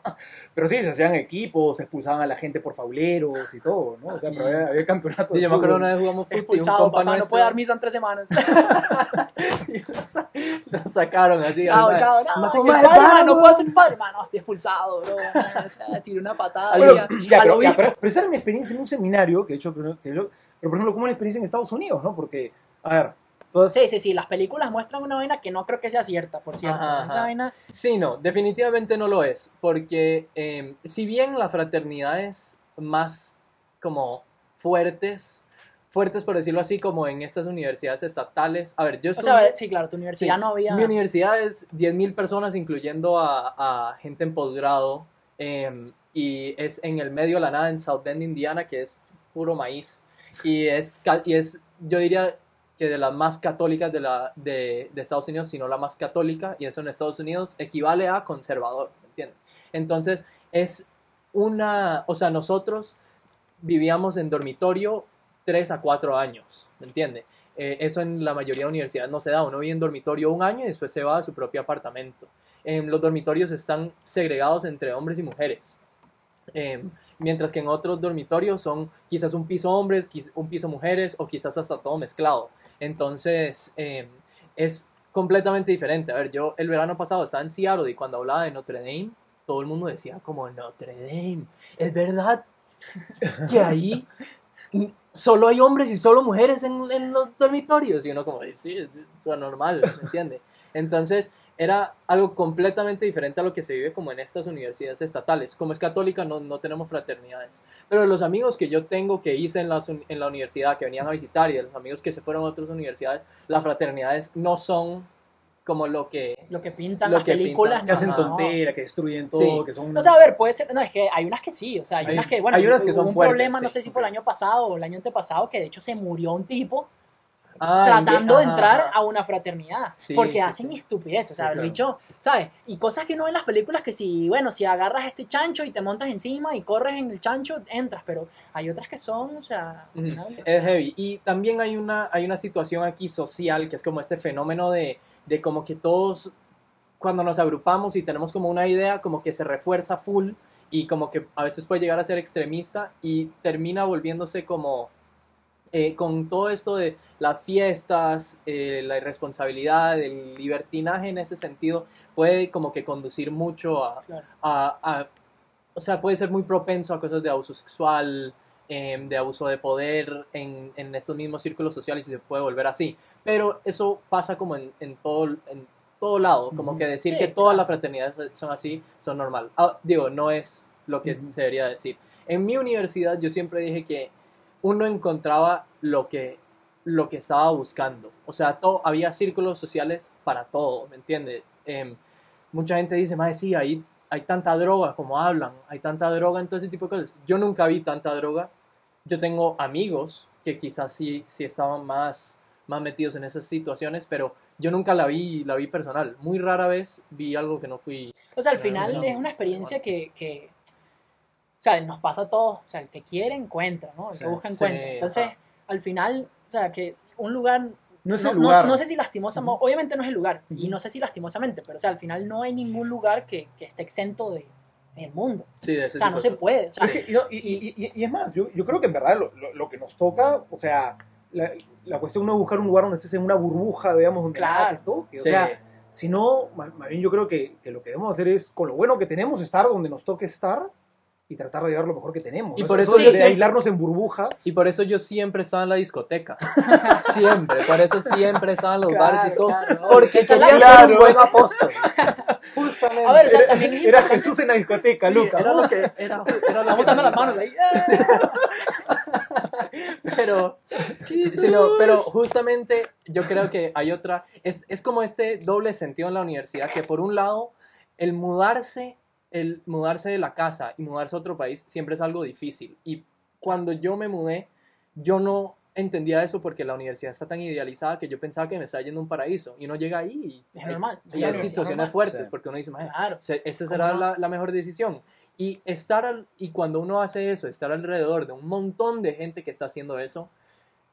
Speaker 3: Pero sí, se hacían equipos, se expulsaban a la gente por fauleros y todo, ¿no? O sea, pero había, había campeonato.
Speaker 2: Sí, yo me acuerdo una vez jugamos fútbol y un
Speaker 1: Expulsado,
Speaker 2: compa
Speaker 1: papá, no puede dar misa en tres semanas.
Speaker 2: lo sacaron así.
Speaker 1: Chao,
Speaker 2: al-
Speaker 1: chao, no,
Speaker 2: "Madre,
Speaker 1: padre,
Speaker 2: vamos".
Speaker 1: no puedo ser padre, mano, estoy expulsado, bro. O sea, tiré una patada.
Speaker 3: Bueno, ya,
Speaker 1: al
Speaker 3: pero, ya, pero- esa era mi experiencia en un seminario, que de hecho, pero por ejemplo, ¿cómo es la experiencia en Estados Unidos, no? Porque, a ver, todas,
Speaker 1: Sí, sí, sí, las películas muestran una vaina que no creo que sea cierta, por cierto.
Speaker 2: Ajá,
Speaker 1: Esa vaina,
Speaker 2: Sí, no, definitivamente no lo es, porque eh, si bien las fraternidades más como fuertes, fuertes por decirlo así, como en estas universidades estatales, a ver, yo
Speaker 1: o
Speaker 2: soy...
Speaker 1: sea, sí, claro, tu universidad
Speaker 2: Sí.
Speaker 1: no había...
Speaker 2: Mi universidad es 10.000 personas, incluyendo a, a gente en posgrado, em, y es en el medio de la nada, en South Bend, Indiana, que es puro maíz, y es, y es yo diría que de las más católicas de, la, de, Estados Unidos, si no la más católica, y eso en Estados Unidos equivale a conservador, ¿me entiendes? Entonces, es una, o sea, nosotros vivíamos en dormitorio 3 a 4 años, ¿me entiendes? Eh, eso en la mayoría de universidades no se da. Uno vive en dormitorio un año y después se va a su propio apartamento. Em, los dormitorios están segregados entre hombres y mujeres. Em, mientras que en otros dormitorios son quizás un piso hombres, un piso mujeres o quizás hasta todo mezclado. Entonces em, es completamente diferente. A ver, yo el verano pasado estaba en Seattle y cuando hablaba de Notre Dame, todo el mundo decía como Notre Dame. Es verdad que ahí solo hay hombres y solo mujeres en, en los dormitorios. Y uno como, sí, es normal, ¿me entiende? Entonces era algo completamente diferente a lo que se vive como en estas universidades estatales. Como es católica no, no tenemos fraternidades. Pero los amigos que yo tengo que hice en la, en la universidad, que venían a visitar, y los amigos que se fueron a otras universidades, las fraternidades no son como lo que...
Speaker 1: Lo que pintan
Speaker 2: Lo
Speaker 1: las
Speaker 2: que
Speaker 1: películas.
Speaker 2: pintan.
Speaker 3: que hacen
Speaker 1: no.
Speaker 3: tonteras, que destruyen todo,
Speaker 2: Sí.
Speaker 3: que son
Speaker 1: O
Speaker 3: unas-
Speaker 1: sea, a ver, puede ser, no, es que hay unas que sí, o sea, hay,
Speaker 2: Hay-
Speaker 1: unas que, bueno,
Speaker 2: hay unas que
Speaker 1: hubo
Speaker 2: son
Speaker 1: un
Speaker 2: fuertes,
Speaker 1: problema, no sé si fue el año pasado o el año antepasado, que de hecho se murió un tipo
Speaker 2: Ah,
Speaker 1: tratando de entrar a una fraternidad,
Speaker 2: Sí,
Speaker 1: porque
Speaker 2: sí,
Speaker 1: hacen
Speaker 2: sí.
Speaker 1: estupidez, o sea, lo
Speaker 2: claro.
Speaker 1: dicho, ¿sabes? Y cosas que uno ve en las películas que si, bueno, si agarras este chancho y te montas encima y corres en el chancho, entras, pero hay otras que son, o sea,
Speaker 2: Es heavy. Y también hay una, hay una situación aquí social que es como este fenómeno de, de como que todos, cuando nos agrupamos y tenemos como una idea, como que se refuerza full y como que a veces puede llegar a ser extremista y termina volviéndose como eh, con todo esto de las fiestas, eh, la irresponsabilidad, el libertinaje en ese sentido, puede como que conducir mucho a,
Speaker 1: Claro.
Speaker 2: a- a- o sea, puede ser muy propenso a cosas de abuso sexual, em, de abuso de poder en, en estos mismos círculos sociales y se puede volver así. Pero eso pasa como en, en todo, en todo lado, como que decir
Speaker 1: Sí,
Speaker 2: que todas las fraternidades son así, son normal. Ah, digo, no es lo que se debería decir. En mi universidad yo siempre dije que uno encontraba lo que, lo que estaba buscando. O sea, todo, había círculos sociales para todo, ¿me entiendes? Em, mucha gente dice, más sí, ahí hay tanta droga, como hablan, hay tanta droga en todo ese tipo de cosas. Yo nunca vi tanta droga. Yo tengo amigos que quizás sí, sí estaban más, más metidos en esas situaciones, pero yo nunca la vi, la vi personal. Muy rara vez vi algo que no fui.
Speaker 1: O sea, al final
Speaker 2: no,
Speaker 1: es una experiencia
Speaker 2: no.
Speaker 1: que, que, sea, nos pasa a todos, o sea, el que quiere encuentra, ¿no? El
Speaker 3: Sí,
Speaker 1: que busca
Speaker 2: sí,
Speaker 1: encuentra. Entonces,
Speaker 2: ajá.
Speaker 1: al final, o sea, que un lugar
Speaker 3: No es
Speaker 1: no,
Speaker 3: el
Speaker 1: no-
Speaker 3: lugar.
Speaker 1: no sé si lastimosamente, obviamente no es el lugar, y
Speaker 3: Ujú.
Speaker 1: no sé si lastimosamente, pero o sea, al final no hay ningún lugar que, que esté exento de, del mundo.
Speaker 2: Sí, de ese
Speaker 1: O sea, no se puede. o sea,
Speaker 3: Es que- y, no, y- y- y- y es más, yo, yo creo que en verdad lo, lo- lo que nos toca, o sea, la, la cuestión no es buscar un lugar donde estés en una burbuja, digamos, donde
Speaker 1: Claro.
Speaker 3: nada te toque. O
Speaker 2: Sí.
Speaker 3: sea, sino, más, más bien yo creo que, que lo que debemos hacer es, con lo bueno que tenemos, estar donde nos toque estar y tratar de llevar lo mejor que tenemos.
Speaker 2: Y
Speaker 3: ¿no?
Speaker 2: por
Speaker 3: Eso
Speaker 2: eso
Speaker 3: de,
Speaker 2: yo
Speaker 3: de
Speaker 2: siempre-
Speaker 3: aislarnos en burbujas.
Speaker 2: Y por eso yo siempre estaba en la discoteca. siempre. Por eso siempre estaba en los
Speaker 1: Claro,
Speaker 2: bares y todo.
Speaker 1: claro,
Speaker 2: porque quería ser un buen apóstol. Justamente.
Speaker 1: A ver, o sea,
Speaker 3: era,
Speaker 1: también es
Speaker 3: era Jesús en la discoteca,
Speaker 2: Sí,
Speaker 3: Luca.
Speaker 2: Era lo que era, era lo
Speaker 1: Vamos dando las manos ahí.
Speaker 2: Pero, sí, no, pero justamente yo creo que hay otra, es, es como este doble sentido en la universidad, que por un lado, el mudarse, el mudarse de la casa y mudarse a otro país siempre es algo difícil. Y cuando yo me mudé, yo no entendía eso porque la universidad está tan idealizada que yo pensaba que me estaba yendo a un paraíso y uno llega ahí y,
Speaker 1: Es
Speaker 2: hay-
Speaker 1: normal,
Speaker 2: y hay situaciones
Speaker 1: normal.
Speaker 2: fuertes
Speaker 3: Sí.
Speaker 2: porque uno dice, "Mae,
Speaker 1: Claro. ¿Cómo
Speaker 2: será
Speaker 1: no?
Speaker 2: la, la mejor decisión. Y estar al- y cuando uno hace eso, estar alrededor de un montón de gente que está haciendo eso,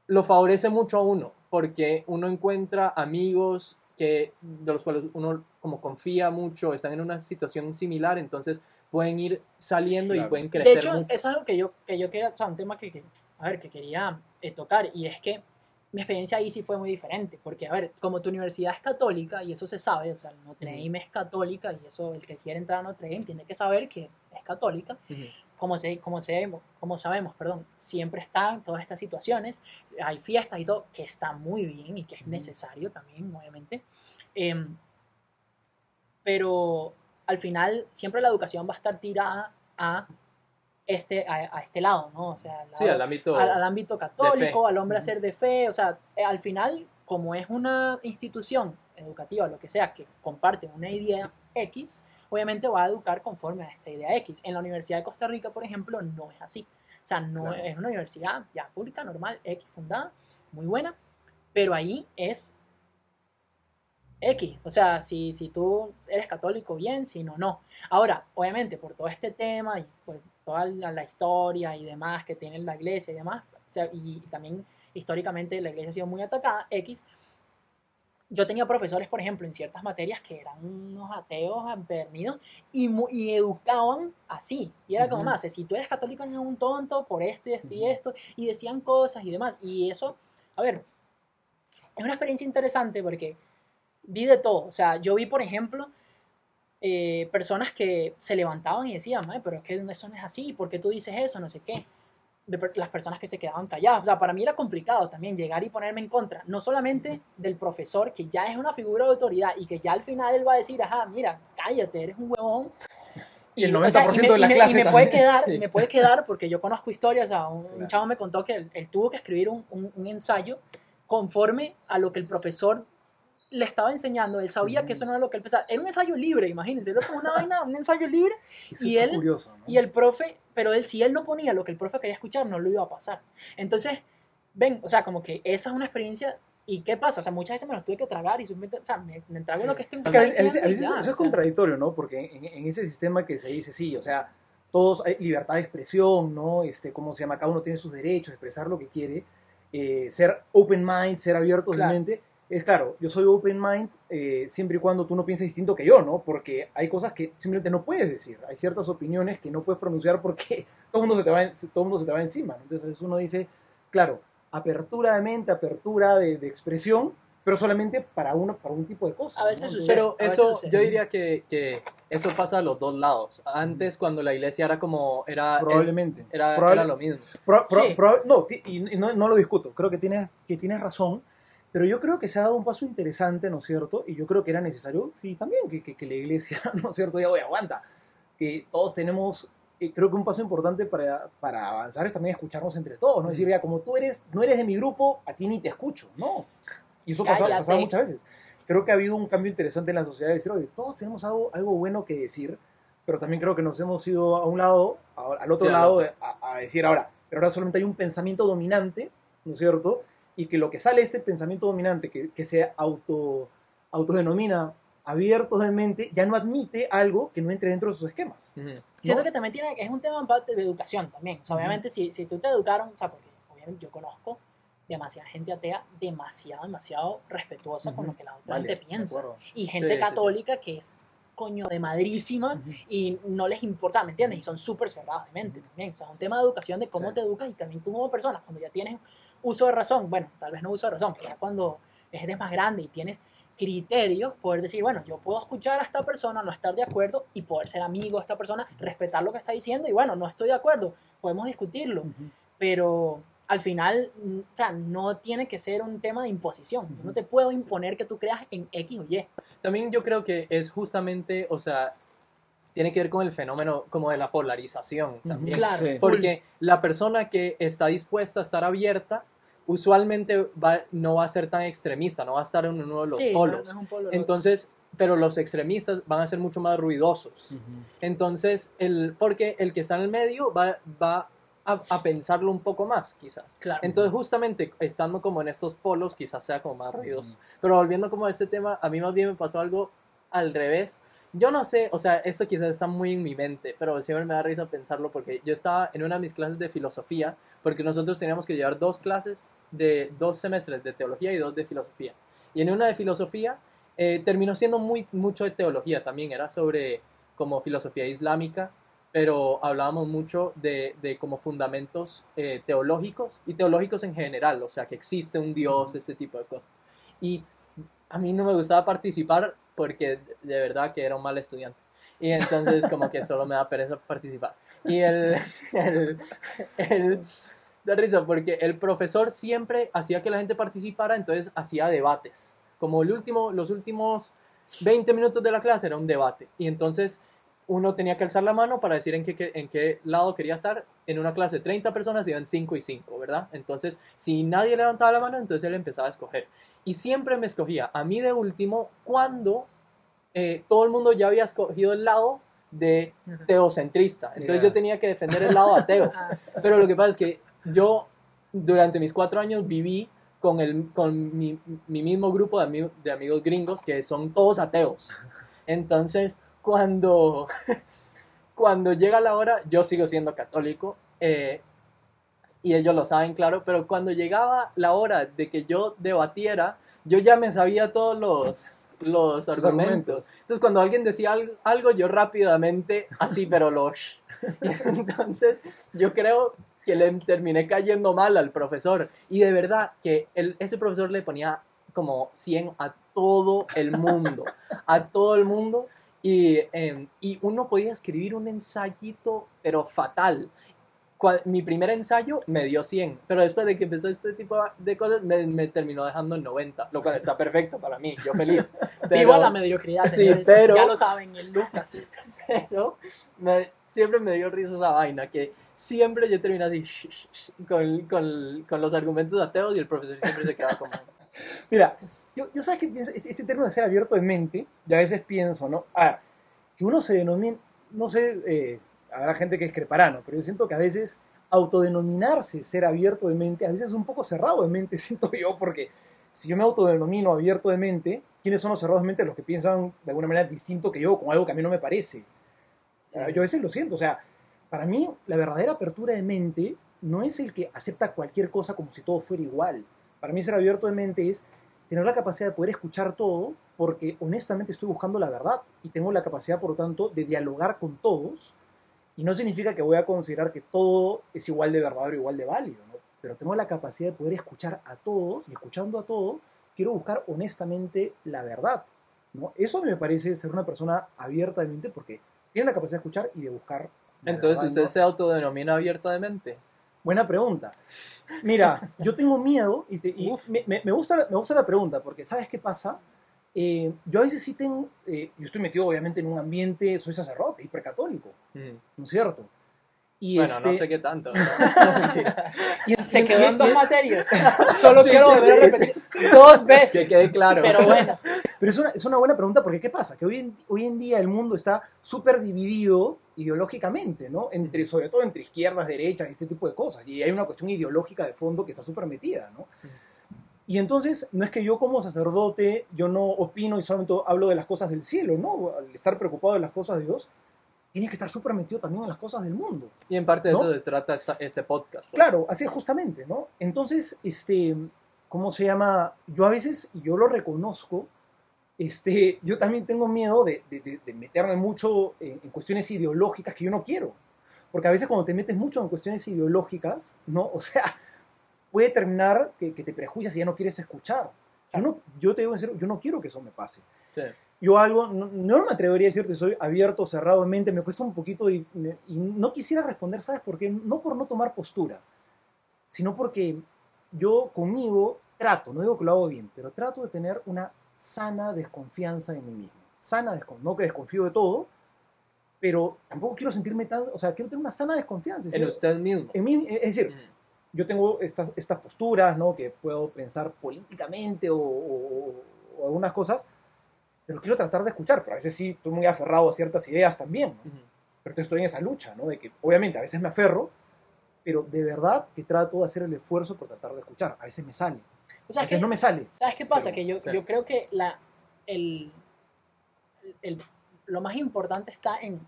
Speaker 2: lo favorece mucho a uno, porque uno encuentra amigos que de los cuales uno como confía mucho, están en una situación similar, entonces pueden ir saliendo y
Speaker 3: Claro.
Speaker 2: pueden
Speaker 1: De
Speaker 2: crecer
Speaker 1: hecho,
Speaker 2: mucho.
Speaker 1: es algo que yo, que yo quería, o sea, un tema que, que- a ver, que quería eh, tocar, y es que mi experiencia ahí sí fue muy diferente, porque, a ver, como tu universidad es católica, y eso se sabe, o sea, Notre Dame es católica, y eso, el que quiere entrar a Notre Dame tiene que saber que es católica,
Speaker 2: Ujú.
Speaker 1: como, se, como, se, como sabemos, perdón, siempre están todas estas situaciones, hay fiestas y todo, que está muy bien y que es
Speaker 3: Ujú.
Speaker 1: necesario también, obviamente. Em, pero al final siempre la educación va a estar tirada a este, a, a este lado, ¿no? O sea, al,
Speaker 2: Sí,
Speaker 1: lado-
Speaker 2: al ámbito...
Speaker 1: al- al ámbito católico, al hombre ser de fe, o sea, eh, al final, como es una institución educativa, lo que sea, que comparte una idea X, obviamente va a educar conforme a esta idea X. En la Universidad de Costa Rica, por ejemplo, no es así. O sea, no
Speaker 3: Claro.
Speaker 1: es una universidad ya pública, normal, X fundada, muy buena, pero ahí es X. O sea, si, si tú eres católico, bien, si no, no. Ahora, obviamente, por todo este tema y por toda la, la historia y demás que tiene la iglesia y demás, o sea, y también históricamente la iglesia ha sido muy atacada, X. Yo tenía profesores, por ejemplo, en ciertas materias que eran unos ateos empedernidos y, y educaban así. Y era como
Speaker 3: Ujú.
Speaker 1: más, si tú eres católico eres un tonto por esto y esto y
Speaker 3: Ujú.
Speaker 1: esto, y decían cosas y demás. Y eso, a ver, es una experiencia interesante porque vi de todo. O sea, yo vi, por ejemplo, eh, personas que se levantaban y decían, "Mae, pero es que eso no es así, ¿por qué tú dices eso? No sé qué. De las personas que se quedaban calladas. O sea, para mí era complicado también llegar y ponerme en contra, no solamente del profesor, que ya es una figura de autoridad y que ya al final él va a decir, ajá, mira, cállate, eres un huevón.
Speaker 3: Y el
Speaker 1: o sea,
Speaker 3: 90%
Speaker 1: me-
Speaker 3: de la
Speaker 1: y me-
Speaker 3: clase
Speaker 1: y me puede quedar,
Speaker 2: Sí.
Speaker 1: me puede quedar, porque yo conozco historias, o sea, un, un
Speaker 3: Claro.
Speaker 1: chavo me contó que él, él tuvo que escribir un, un- un ensayo conforme a lo que el profesor le estaba enseñando, él sabía que eso no era lo que él pensaba, era un ensayo libre, imagínense, era como una vaina, un ensayo libre,
Speaker 3: Eso
Speaker 1: y él-
Speaker 3: curioso, ¿no?
Speaker 1: y el profe, pero él, si él no ponía lo que el profe quería escuchar, no lo iba a pasar. Entonces, ven, o sea, como que esa es una experiencia, ¿y qué pasa? O sea, muchas veces me lo tuve que tragar y simplemente, o sea, me, me trago lo que
Speaker 3: Porque a veces, veces-
Speaker 1: ya,
Speaker 3: eso es contradictorio, ¿no? Porque en, en ese sistema que se dice, sí, o sea, todos hay libertad de expresión, ¿no? Este, ¿cómo se llama? Cada uno tiene sus derechos, expresar lo que quiere, eh, ser open mind, ser abiertos
Speaker 1: Claro.
Speaker 3: de mente. Es claro, yo soy open mind eh, siempre y cuando tú no pienses distinto que yo, ¿no? Porque hay cosas que simplemente no puedes decir. Hay ciertas opiniones que no puedes pronunciar porque todo el mundo se te va, en- todo mundo se te va encima. ¿no? Entonces a veces uno dice, claro, apertura de mente, apertura de, de expresión, pero solamente para, uno, para un tipo de cosas.
Speaker 1: A veces
Speaker 3: ¿no?
Speaker 1: sucede.
Speaker 2: Pero eso,
Speaker 1: sucede.
Speaker 2: yo diría que, que eso pasa a los dos lados. Antes, cuando la iglesia era como, era,
Speaker 3: probablemente.
Speaker 2: era,
Speaker 3: Probable-
Speaker 2: era lo mismo.
Speaker 3: Pro- pro-
Speaker 1: Sí.
Speaker 3: pro- no, y y no, no lo discuto, creo que tienes, que tienes razón, pero yo creo que se ha dado un paso interesante, ¿no es cierto? Y yo creo que era necesario, sí, también, que, que- que la iglesia, ¿no es cierto? Ya, oye, aguanta, que todos tenemos, eh, creo que un paso importante para, para avanzar es también escucharnos entre todos, ¿no? Es decir, ya, como tú eres, no eres de mi grupo, a ti ni te escucho, ¿no? Y eso pasaba, pasaba muchas veces. Creo que ha habido un cambio interesante en la sociedad de decir, oye, todos tenemos algo, algo bueno que decir, pero también creo que nos hemos ido a un lado, a- al otro
Speaker 2: Sí,
Speaker 3: lado, a, a decir ahora, pero ahora solamente hay un pensamiento dominante, ¿no es cierto? Y que lo que sale de este pensamiento dominante, que, que se auto, autodenomina abiertos de mente ya no admite algo que no entre dentro de sus esquemas.
Speaker 2: Ujú.
Speaker 1: Siento
Speaker 3: ¿no?
Speaker 1: que también tiene, es un tema en parte de educación también. O sea, obviamente si, si tú te educaron, o sea, porque obviamente yo conozco demasiada gente atea, demasiado, demasiado respetuosa con
Speaker 3: Ujú.
Speaker 1: lo que la otra
Speaker 3: Vale,
Speaker 1: gente piensa. Y gente
Speaker 2: Sí, sí, sí.
Speaker 1: católica que es coño de madrísima y no les importa, ¿me entiendes? Y son súper cerrados de mente también. O sea, es un tema de educación de cómo
Speaker 3: Sí.
Speaker 1: te educas y también tú como persona, cuando ya tienes uso de razón, bueno, tal vez no uso de razón, pero ya cuando eres más grande y tienes criterios, poder decir, bueno, yo puedo escuchar a esta persona, no estar de acuerdo y poder ser amigo de esta persona, respetar lo que está diciendo y bueno, no estoy de acuerdo, podemos discutirlo,
Speaker 3: Ujú.
Speaker 1: pero al final, mm, o sea, no tiene que ser un tema de imposición. Yo no te puedo imponer que tú creas en X o Y.
Speaker 2: También yo creo que es justamente, o sea, tiene que ver con el fenómeno como de la polarización también.
Speaker 1: Claro,
Speaker 3: Sí.
Speaker 2: Porque la persona que está dispuesta a estar abierta, usualmente va- no va a ser tan extremista, no va a estar en uno de los
Speaker 1: Sí,
Speaker 2: polos.
Speaker 1: no polo,
Speaker 2: Entonces, pero los extremistas van a ser mucho más ruidosos. Entonces, el, porque el que está en el medio va, va a, a pensarlo un poco más, quizás.
Speaker 1: claro.
Speaker 2: Entonces, justamente estando como en estos polos, quizás sea como más ruidoso. Pero volviendo como a este tema, a mí más bien me pasó algo al revés. Yo no sé, o sea, esto quizás está muy en mi mente, pero siempre me da risa pensarlo porque yo estaba en una de mis clases de filosofía, porque nosotros teníamos que llevar dos clases de dos semestres de teología y dos de filosofía. Y en una de filosofía eh, terminó siendo muy, mucho de teología también, era sobre como filosofía islámica, pero hablábamos mucho de, de como fundamentos eh, teológicos y teológicos en general, o sea, que existe un Dios, este tipo de cosas. Y a mí no me gustaba participar porque de verdad que era un mal estudiante. Y entonces como que solo me da pereza participar. Y el, el, el da risa porque el profesor siempre hacía que la gente participara, entonces hacía debates. Como el último, los últimos 20 minutos de la clase era un debate. Y entonces uno tenía que alzar la mano para decir en qué, en qué lado quería estar. En una clase de 30 personas iban 5 y 5, ¿verdad? Entonces, si nadie levantaba la mano, entonces él empezaba a escoger. Y siempre me escogía a mí de último cuando eh, todo el mundo ya había escogido el lado de teocentrista. Entonces yo tenía que defender el lado ateo.
Speaker 1: Ah,
Speaker 2: Pero lo que pasa es que yo durante mis cuatro años viví con, el, con mi, mi mismo grupo de, ami- de amigos gringos que son todos ateos. Entonces, cuando, cuando llega la hora, yo sigo siendo católico. eh, y ellos lo saben, claro, pero cuando llegaba la hora de que yo debatiera, yo ya me sabía todos los, los argumentos.
Speaker 3: argumentos.
Speaker 2: Entonces, cuando alguien decía algo, algo, yo rápidamente, así, pero lo... Entonces, yo creo que le terminé cayendo mal al profesor. Y de verdad que el- ese profesor le ponía como 100 a todo el mundo. A todo el mundo. Y, em, y uno podía escribir un ensayito, pero fatal. Cua- Mi primer ensayo me dio 100, pero después de que empezó este tipo de cosas, me, me terminó dejando en 90, lo cual está perfecto para mí, yo feliz. Pero-
Speaker 1: Viva la mediocridad,
Speaker 2: Sí, pero-
Speaker 1: Ya lo saben, el Lucas.
Speaker 2: pero me- siempre me dio risa esa vaina, que siempre yo termino así sh- sh- sh- con, con, con los argumentos ateos y el profesor siempre se queda como...
Speaker 3: Mira, yo, yo sabes que pienso, este, este término de ser abierto de mente, y a veces pienso, ¿no? Ah, que uno se denomina, no sé, eh, habrá gente que discrepará, ¿no? Pero yo siento que a veces autodenominarse ser abierto de mente, a veces es un poco cerrado de mente, siento yo, porque si yo me autodenomino abierto de mente, ¿quiénes son los cerrados de mente? Los que piensan de alguna manera distinto que yo, con algo que a mí no me parece. Ah, Yo a veces lo siento, o sea, para mí la verdadera apertura de mente no es el que acepta cualquier cosa como si todo fuera igual. Para mí ser abierto de mente es tener la capacidad de poder escuchar todo, porque honestamente estoy buscando la verdad y tengo la capacidad, por lo tanto, de dialogar con todos. Y no significa que voy a considerar que todo es igual de verdadero, igual de válido, ¿no? pero tengo la capacidad de poder escuchar a todos y escuchando a todos, quiero buscar honestamente la verdad. ¿no? Eso a mí me parece ser una persona abierta de mente porque tiene la capacidad de escuchar y de buscar. la
Speaker 2: Entonces
Speaker 3: verdad,
Speaker 2: usted
Speaker 3: ¿no?
Speaker 2: se autodenomina abierto de mente.
Speaker 3: Buena pregunta. Mira, yo tengo miedo y, te- y me, me- me gusta, la- me gusta la pregunta porque ¿sabes qué pasa? Eh, yo a veces sí tengo, eh, yo estoy metido obviamente en un ambiente, soy sacerdote, hipercatólico,
Speaker 2: Mm.
Speaker 3: ¿no es cierto? Y
Speaker 2: Bueno,
Speaker 3: este,
Speaker 2: no sé qué tanto. ¿no?
Speaker 1: Se quedó en dos materias. Solo
Speaker 2: Sí,
Speaker 1: quiero
Speaker 2: sí,
Speaker 1: volver a
Speaker 2: sí,
Speaker 1: repetir dos
Speaker 2: que
Speaker 1: veces.
Speaker 2: quede claro.
Speaker 1: Pero bueno,
Speaker 3: Pero es una, es una buena pregunta porque ¿qué pasa? Que hoy en, hoy en día el mundo está súper dividido ideológicamente, ¿no? Entre, sobre todo entre izquierdas, derechas y este tipo de cosas. Y hay una cuestión ideológica de fondo que está súper metida, ¿no? Y entonces, no es que yo como sacerdote, yo no opino y solamente hablo de las cosas del cielo, ¿no? Al estar preocupado de las cosas de Dios, tienes que estar súper metido también en las cosas del mundo.
Speaker 2: Y en parte de
Speaker 3: ¿No?
Speaker 2: eso se trata esta- este podcast. pues.
Speaker 3: Claro, así es justamente, ¿no? Entonces, este, ¿cómo se llama? Yo a veces, y yo lo reconozco, este, yo también tengo miedo de, de- de- meterme mucho en, en cuestiones ideológicas que yo no quiero. Porque a veces cuando te metes mucho en cuestiones ideológicas, ¿no? O sea, puede terminar que, que te prejuicias y ya no quieres escuchar. Yo, no, yo te digo en serio, yo no quiero que eso me pase.
Speaker 2: Sí.
Speaker 3: Yo algo, no, no me atrevería a decir que soy abierto, cerrado en mente, me cuesta un poquito y, y no quisiera responder, ¿sabes por qué? No por no tomar postura, sino porque yo conmigo trato, no digo que lo hago bien, pero trato de tener una sana desconfianza en mí mismo. Sana desconfianza, no que desconfío de todo, pero tampoco quiero sentirme tan, o sea, quiero tener una sana desconfianza. es
Speaker 2: En usted mismo.
Speaker 3: en mí, es decir,
Speaker 2: Ujú.
Speaker 3: yo tengo estas, estas posturas, ¿no? Que puedo pensar políticamente o, o- o algunas cosas, pero quiero tratar de escuchar, pero a veces sí estoy muy aferrado a ciertas ideas también. Pero estoy en esa lucha, ¿no? De que obviamente a veces me aferro, pero de verdad que trato de hacer el esfuerzo por tratar de escuchar. A veces me sale,
Speaker 1: O
Speaker 3: a
Speaker 1: sea,
Speaker 3: veces
Speaker 1: que-
Speaker 3: no me sale.
Speaker 1: ¿Sabes qué pasa?
Speaker 3: Pero,
Speaker 1: que yo,
Speaker 2: claro.
Speaker 1: yo creo que la, el, el- lo más importante está en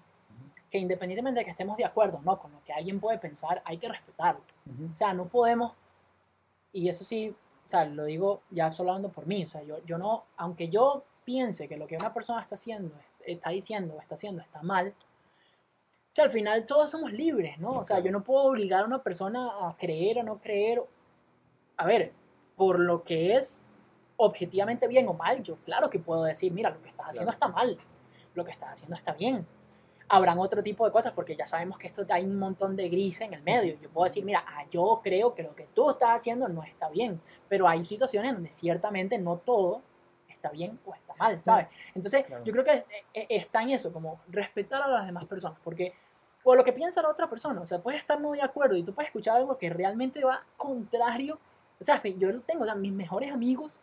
Speaker 1: que independientemente de que estemos de acuerdo ¿no? con lo que alguien puede pensar, hay que respetarlo.
Speaker 3: Ujú.
Speaker 1: O sea, no podemos, y eso sí, o sea, lo digo ya solo hablando por mí, o sea, yo, yo no, aunque yo piense que lo que una persona está haciendo, está diciendo o está haciendo está mal, sea, al final todos somos libres, ¿no? O sea, yo no puedo obligar a una persona a creer o no creer. A ver, por lo que es objetivamente bien o mal, yo claro que puedo decir, mira, lo que estás haciendo está mal, lo que estás haciendo está bien. Habrán otro tipo de cosas porque ya sabemos que esto hay un montón de grises en el medio. Yo puedo decir, mira, ah, yo creo que lo que tú estás haciendo no está bien, pero hay situaciones donde ciertamente no todo está bien o está mal, ¿sabes? Entonces,
Speaker 3: Claro.
Speaker 1: yo creo que es- es- está en eso, como respetar a las demás personas, porque o lo que piensa la otra persona, o sea, puedes estar muy de acuerdo y tú puedes escuchar algo que realmente va contrario, o sea, yo lo tengo, o sea, mis mejores amigos,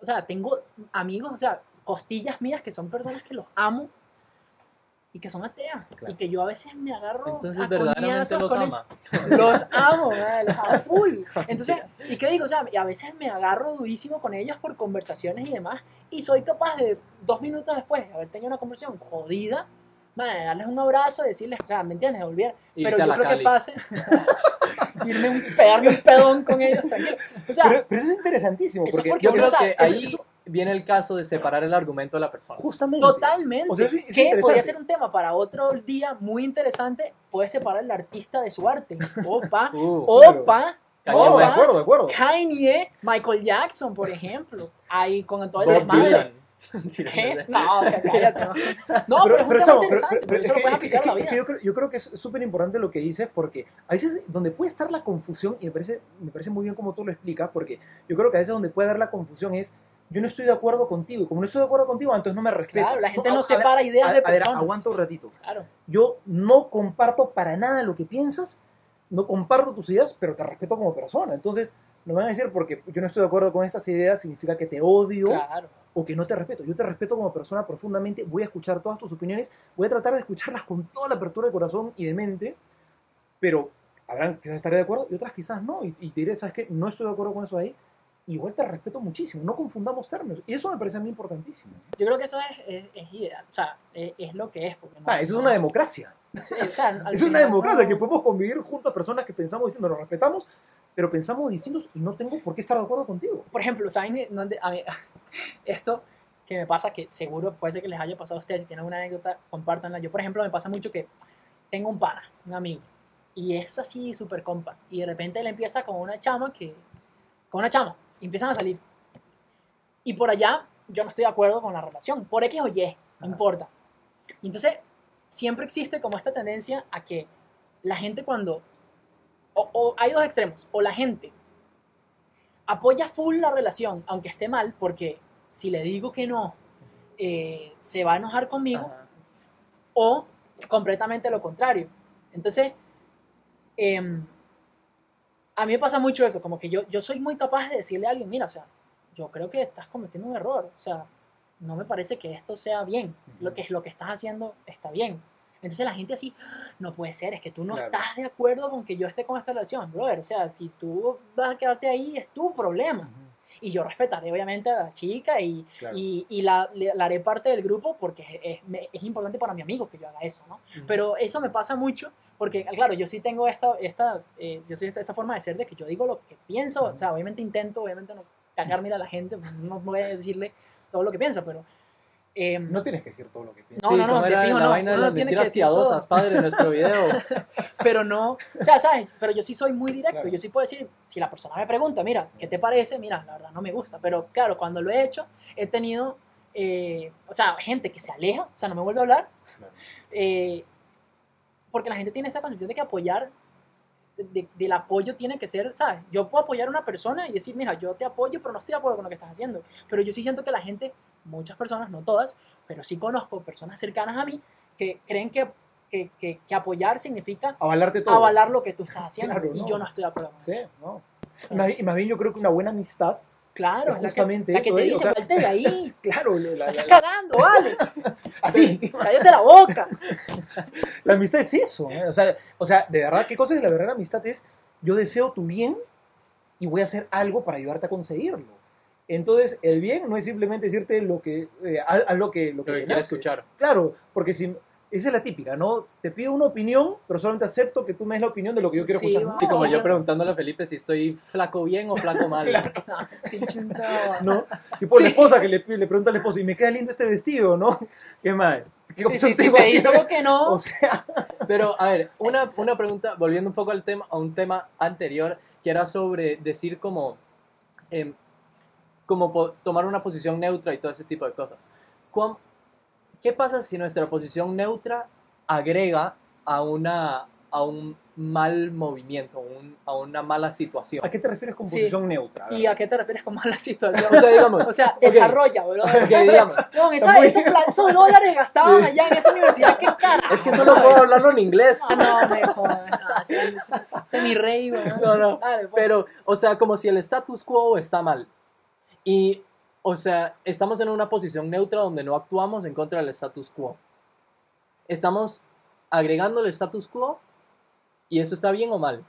Speaker 1: o sea, tengo amigos, o sea, costillas mías que son personas que los amo y que son ateas
Speaker 3: Claro.
Speaker 1: y que yo a veces me agarro
Speaker 2: Entonces
Speaker 1: a
Speaker 2: verdaderamente los ama.
Speaker 1: Los amo, los amo full. Entonces, ¿y qué digo? O sea, a veces me agarro durísimo con ellos por conversaciones y demás, y soy capaz de dos minutos después de haber tenido una conversación jodida, madre, darles un abrazo y decirles, o sea, ¿me entiendes? De.
Speaker 2: Irse
Speaker 1: Pero yo creo
Speaker 2: Cali.
Speaker 1: que pase. irme un, pegarme un pedón con ellos tranquilo. O sea,
Speaker 3: Pero, pero eso es interesantísimo, porque
Speaker 1: porque
Speaker 2: Yo creo
Speaker 1: o sea,
Speaker 2: que ahí
Speaker 3: eso-
Speaker 2: viene el caso de separar el argumento de la persona.
Speaker 3: justamente...
Speaker 1: Totalmente.
Speaker 3: O sea, es-
Speaker 1: que podría ser un tema para otro día muy interesante. Puede separar al artista de su arte. Opa,
Speaker 2: Uh,
Speaker 1: opa,
Speaker 2: Kanye
Speaker 3: No, de
Speaker 2: West.
Speaker 3: acuerdo, de acuerdo.
Speaker 1: Kanye, Michael Jackson, por ejemplo. Ahí con todo el desmadre. ¿Qué? No, o sea, cállate. No, no pero,
Speaker 3: chavo, pero- pero
Speaker 1: eso lo puedes aplicar a la
Speaker 3: que
Speaker 1: vida.
Speaker 3: yo, creo, yo creo que es súper importante lo que dices porque a veces donde puede estar la confusión, y me parece, me parece muy bien como tú lo explicas, porque yo creo que a veces donde puede haber la confusión es yo no estoy de acuerdo contigo, y como no estoy de acuerdo contigo, entonces no me respetas.
Speaker 1: Claro, la gente no
Speaker 3: ver,
Speaker 1: separa ideas
Speaker 3: a-
Speaker 1: de
Speaker 3: a ver,
Speaker 1: personas.
Speaker 3: aguanta un ratito.
Speaker 1: Claro.
Speaker 3: Yo no comparto para nada lo que piensas, no comparto tus ideas, pero te respeto como persona. Entonces, no me van a decir porque yo no estoy de acuerdo con esas ideas, significa que te odio
Speaker 1: Claro.
Speaker 3: o que no te respeto. Yo te respeto como persona profundamente, voy a escuchar todas tus opiniones, voy a tratar de escucharlas con toda la apertura de corazón y de mente, pero habrán quizás estaré de acuerdo y otras quizás no. Y, y te diré, ¿sabes qué? No estoy de acuerdo con eso ahí. Igual te respeto muchísimo, no confundamos términos. Y eso me parece a mí importantísimo.
Speaker 1: Yo creo que eso es, es, es ideal. O sea, es, es lo que es. Porque no,
Speaker 3: Ah, eso es
Speaker 1: no-
Speaker 3: una democracia.
Speaker 1: sí, o sea,
Speaker 3: Es una democracia
Speaker 1: no-
Speaker 3: que podemos convivir junto a personas que pensamos distintos, nos respetamos, pero pensamos distintos y no tengo por qué estar de acuerdo contigo.
Speaker 1: Por ejemplo, ¿saben dónde? A mí, esto que me pasa, que seguro puede ser que les haya pasado a ustedes, si tienen alguna anécdota, compártanla. Yo, por ejemplo, me pasa mucho que tengo un pana, un amigo, y es así súper compa, y de repente él empieza con una chama que, con una chama, y empiezan a salir. Y por allá yo no estoy de acuerdo con la relación, por X o Y, no importa. Y entonces, siempre existe como esta tendencia a que la gente cuando, o, o hay dos extremos, o la gente apoya full la relación, aunque esté mal, porque si le digo que no, eh, se va a enojar conmigo,
Speaker 2: Ajá.
Speaker 1: o completamente lo contrario. Entonces, em, a mí me pasa mucho eso, como que yo, yo soy muy capaz de decirle a alguien, mira, o sea, yo creo que estás cometiendo un error, o sea, no me parece que esto sea bien, lo que, lo que estás haciendo está bien. Entonces la gente así, "Ah, no puede ser, es que tú no
Speaker 3: Claro.
Speaker 1: estás de acuerdo con que yo esté con esta relación, brother, o sea, si tú vas a quedarte ahí, es tu problema. Y yo respetaré obviamente a la chica y,
Speaker 3: Claro.
Speaker 1: y, y la, la haré parte del grupo porque es, es- es importante para mi amigo que yo haga eso, ¿no? Pero eso me pasa mucho porque, claro, yo sí tengo esta, esta, eh, yo sí esta, esta forma de ser de que yo digo lo que pienso, o sea, obviamente intento, obviamente no cagarme a la gente, no voy a decirle todo lo que pienso, pero... eh,
Speaker 3: No tienes que decir todo lo que piensas.
Speaker 1: No, no, no, te
Speaker 2: era
Speaker 1: fijo, no,
Speaker 2: vaina
Speaker 1: uno
Speaker 2: las
Speaker 1: tiene que decir todo.
Speaker 2: padre, en nuestro video.
Speaker 1: pero no, o sea, ¿sabes? Pero yo sí soy muy directo,
Speaker 3: Claro.
Speaker 1: yo sí puedo decir, si la persona me pregunta, mira,
Speaker 3: Sí.
Speaker 1: ¿qué te parece? Mira, la verdad no me gusta, pero claro, cuando lo he hecho, he tenido, eh, o sea, gente que se aleja, o sea, no me vuelve a hablar,
Speaker 3: Claro.
Speaker 1: eh, porque la gente tiene esta concepción de que apoyar, de- del apoyo tiene que ser, ¿sabes? Yo puedo apoyar a una persona y decir, mira, yo te apoyo, pero no estoy de acuerdo con lo que estás haciendo. Pero yo sí siento que la gente, muchas personas, no todas, pero sí conozco personas cercanas a mí que creen que, que, que- que apoyar significa
Speaker 3: Avalarte todo.
Speaker 1: avalar lo que tú estás haciendo.
Speaker 3: Claro,
Speaker 1: y
Speaker 3: no.
Speaker 1: yo no estoy de acuerdo con
Speaker 3: Sí,
Speaker 1: eso.
Speaker 3: no. Más, y más bien yo creo que una buena amistad,
Speaker 1: Claro,
Speaker 3: Es
Speaker 1: es la
Speaker 3: justamente
Speaker 1: que, la que
Speaker 3: eso,
Speaker 1: te
Speaker 3: ¿eh? O
Speaker 1: dice,
Speaker 3: sea-
Speaker 1: salte de ahí,
Speaker 3: claro, la, la-
Speaker 1: estás
Speaker 3: la-
Speaker 1: cagando, vale,
Speaker 3: así.
Speaker 1: cállate la boca.
Speaker 3: La amistad es eso. ¿eh? O, sea, o sea, de verdad, ¿qué cosa es la verdadera amistad? Es yo deseo tu bien y voy a hacer algo para ayudarte a conseguirlo. Entonces, el bien no es simplemente decirte lo que, eh, a, a lo que, lo que
Speaker 2: Lo que escuchar.
Speaker 3: Claro, porque si, esa es la típica, ¿no? Te pido una opinión, pero solamente acepto que tú me des la opinión de lo que yo quiero
Speaker 1: Sí,
Speaker 3: escuchar.
Speaker 1: va.
Speaker 2: Sí, como
Speaker 1: No,
Speaker 2: yo preguntándole a Felipe si estoy flaco bien o flaco mal.
Speaker 1: Chingada.
Speaker 3: ¿no? Tipo la
Speaker 1: Sí.
Speaker 3: esposa que le, le pregunta al esposo, y me queda lindo este vestido, ¿no? ¿Qué más? ¿Qué
Speaker 1: Sí, sí, dice algo que no,
Speaker 3: O sea,
Speaker 2: Pero, a ver, una, una pregunta, volviendo un poco al tema, a un tema anterior, que era sobre decir como, em, como tomar una posición neutra y todo ese tipo de cosas. ¿Cuán- ¿Qué pasa si nuestra posición neutra agrega a, una, a un mal movimiento, un- a una mala situación?
Speaker 3: ¿a qué te refieres con
Speaker 1: Sí.
Speaker 3: posición neutra? A ver.
Speaker 1: ¿y a qué te refieres con mala situación?
Speaker 2: O sea, digamos,
Speaker 1: O sea,
Speaker 2: ok,
Speaker 1: desarrolla, bro. O sea,
Speaker 2: digamos.
Speaker 1: no, esa-
Speaker 3: muy-
Speaker 1: esos, esos dólares gastados
Speaker 2: Sí.
Speaker 1: allá en esa universidad, ¿qué carajo?
Speaker 2: Es que solo puedo hablarlo en inglés.
Speaker 1: Ah, no, me jodas. No, sí, ese es mi rey, bro.
Speaker 2: No, no,
Speaker 1: Dale, pues.
Speaker 2: Pero, o sea, como si el status quo está mal. Y, o sea, estamos en una posición neutra donde no actuamos en contra del status quo. Estamos agregando el status quo y eso está bien o mal.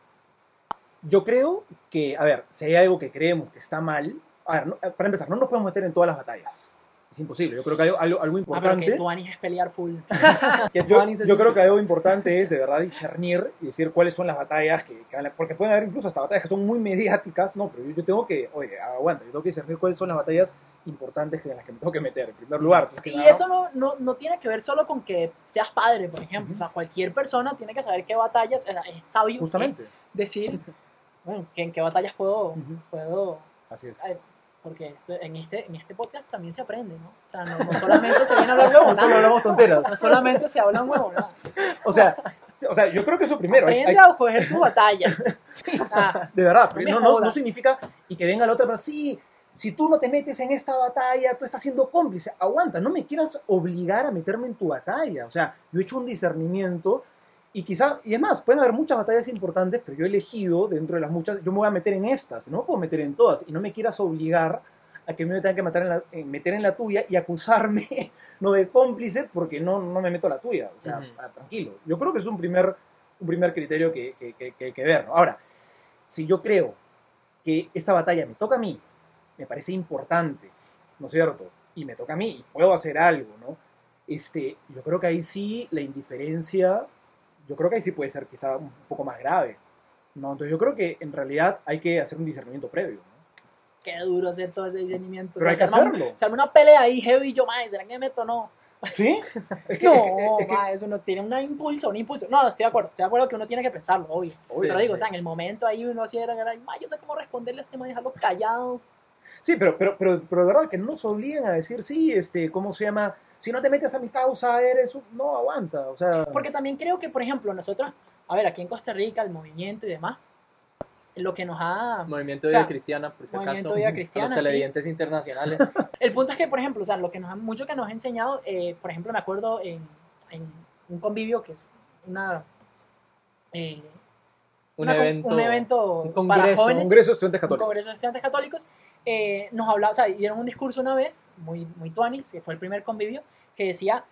Speaker 3: Yo creo que, a ver, si hay algo que creemos que está mal, a ver, eh, para empezar, no nos podemos meter en todas las batallas. Es imposible. Yo creo que hay algo, algo
Speaker 1: Ah,
Speaker 3: importante.
Speaker 1: que tu es pelear full.
Speaker 2: Que
Speaker 3: Yo,
Speaker 2: es
Speaker 3: yo creo que algo importante es de verdad discernir y decir cuáles son las batallas que, que porque pueden haber incluso hasta batallas que son muy mediáticas, no, pero yo, yo tengo que, oye, aguanta, yo tengo que discernir cuáles son las batallas importantes en las que me tengo que meter, en primer lugar. Que
Speaker 1: Y
Speaker 3: nada,
Speaker 1: eso no, no, no tiene que ver solo con que seas padre, por ejemplo.
Speaker 3: Ujú.
Speaker 1: O sea, cualquier persona tiene que saber qué batallas, sea, es sabio
Speaker 3: Justamente.
Speaker 1: decir, bueno, en qué batallas puedo,
Speaker 3: Ujú.
Speaker 1: puedo
Speaker 3: Así es.
Speaker 1: Porque en este, en este podcast también se aprende, ¿no? O sea, no, no solamente se viene a hablar
Speaker 3: No solo hablamos tonteras.
Speaker 1: no solamente se hablan huevonadas.
Speaker 3: O sea, o sea, yo creo que eso primero.
Speaker 1: Aprende
Speaker 3: hay-
Speaker 1: a coger tu batalla. Ah,
Speaker 3: De verdad,
Speaker 1: No
Speaker 3: no, no, significa y que venga la otra, pero sí, si tú no te metes en esta batalla, tú estás siendo cómplice. Aguanta, no me quieras obligar a meterme en tu batalla. O sea, yo he hecho un discernimiento y quizá, y es más, pueden haber muchas batallas importantes, pero yo he elegido dentro de las muchas, yo me voy a meter en estas, no me puedo meter en todas y no me quieras obligar a que me tenga que meter en la, en- meter en la tuya y acusarme no de cómplice porque no, no me meto a la tuya. O sea,
Speaker 2: Ujú.
Speaker 3: ah, tranquilo. Yo creo que es un primer, un primer criterio que, que, que- que hay que ver. ¿no? Ahora, si yo creo que esta batalla me toca a mí, me parece importante, ¿no es cierto? Y me toca a mí y puedo hacer algo, ¿no? Este, yo creo que ahí sí la indiferencia, yo creo que ahí sí puede ser quizá un poco más grave, ¿no? Entonces yo creo que en realidad hay que hacer un discernimiento previo, ¿no?
Speaker 1: qué duro hacer todo ese discernimiento.
Speaker 3: Pero hay que
Speaker 1: se arma
Speaker 3: hacerlo.
Speaker 1: Se arma una pelea ahí heavy y yo, madre, ¿será que me meto o no?
Speaker 3: ¿Sí? Es que,
Speaker 1: No,
Speaker 3: es que-
Speaker 1: ma, eso no tiene un impulso, un impulso. No, estoy de acuerdo, estoy de acuerdo que uno tiene que pensarlo, obvio.
Speaker 3: Obvio,
Speaker 1: pero digo,
Speaker 3: sí.
Speaker 1: o sea, en el momento ahí uno así era, era, "Ma, yo sé cómo responderle a este man, dejarlo callado.
Speaker 3: Sí, pero, pero, pero, pero de verdad que no nos obligan a decir, sí, este, ¿cómo se llama? Si no te metes a mi causa, eres un... No, aguanta, o sea...
Speaker 1: Porque también creo que, por ejemplo, nosotros, a ver, aquí en Costa Rica, el movimiento y demás, lo que nos ha...
Speaker 2: Movimiento
Speaker 1: O sea,
Speaker 2: de vida cristiana, por si
Speaker 1: Movimiento
Speaker 2: acaso. a
Speaker 1: cristiana,
Speaker 2: los
Speaker 1: sí.
Speaker 2: televidentes internacionales.
Speaker 1: El punto es que, por ejemplo, o sea, lo que nos ha, mucho que nos ha enseñado, eh, por ejemplo, me acuerdo en, en un convivio que es una... eh,
Speaker 2: Un evento.
Speaker 1: un evento
Speaker 2: un
Speaker 1: para
Speaker 2: congreso,
Speaker 1: jóvenes.
Speaker 3: Congreso de Estudiantes
Speaker 1: un
Speaker 3: Católicos.
Speaker 1: congreso de estudiantes católicos, eh, nos hablaba, o sea, dieron un discurso una vez, muy, muy tuanis, que fue el primer convivio, que decía,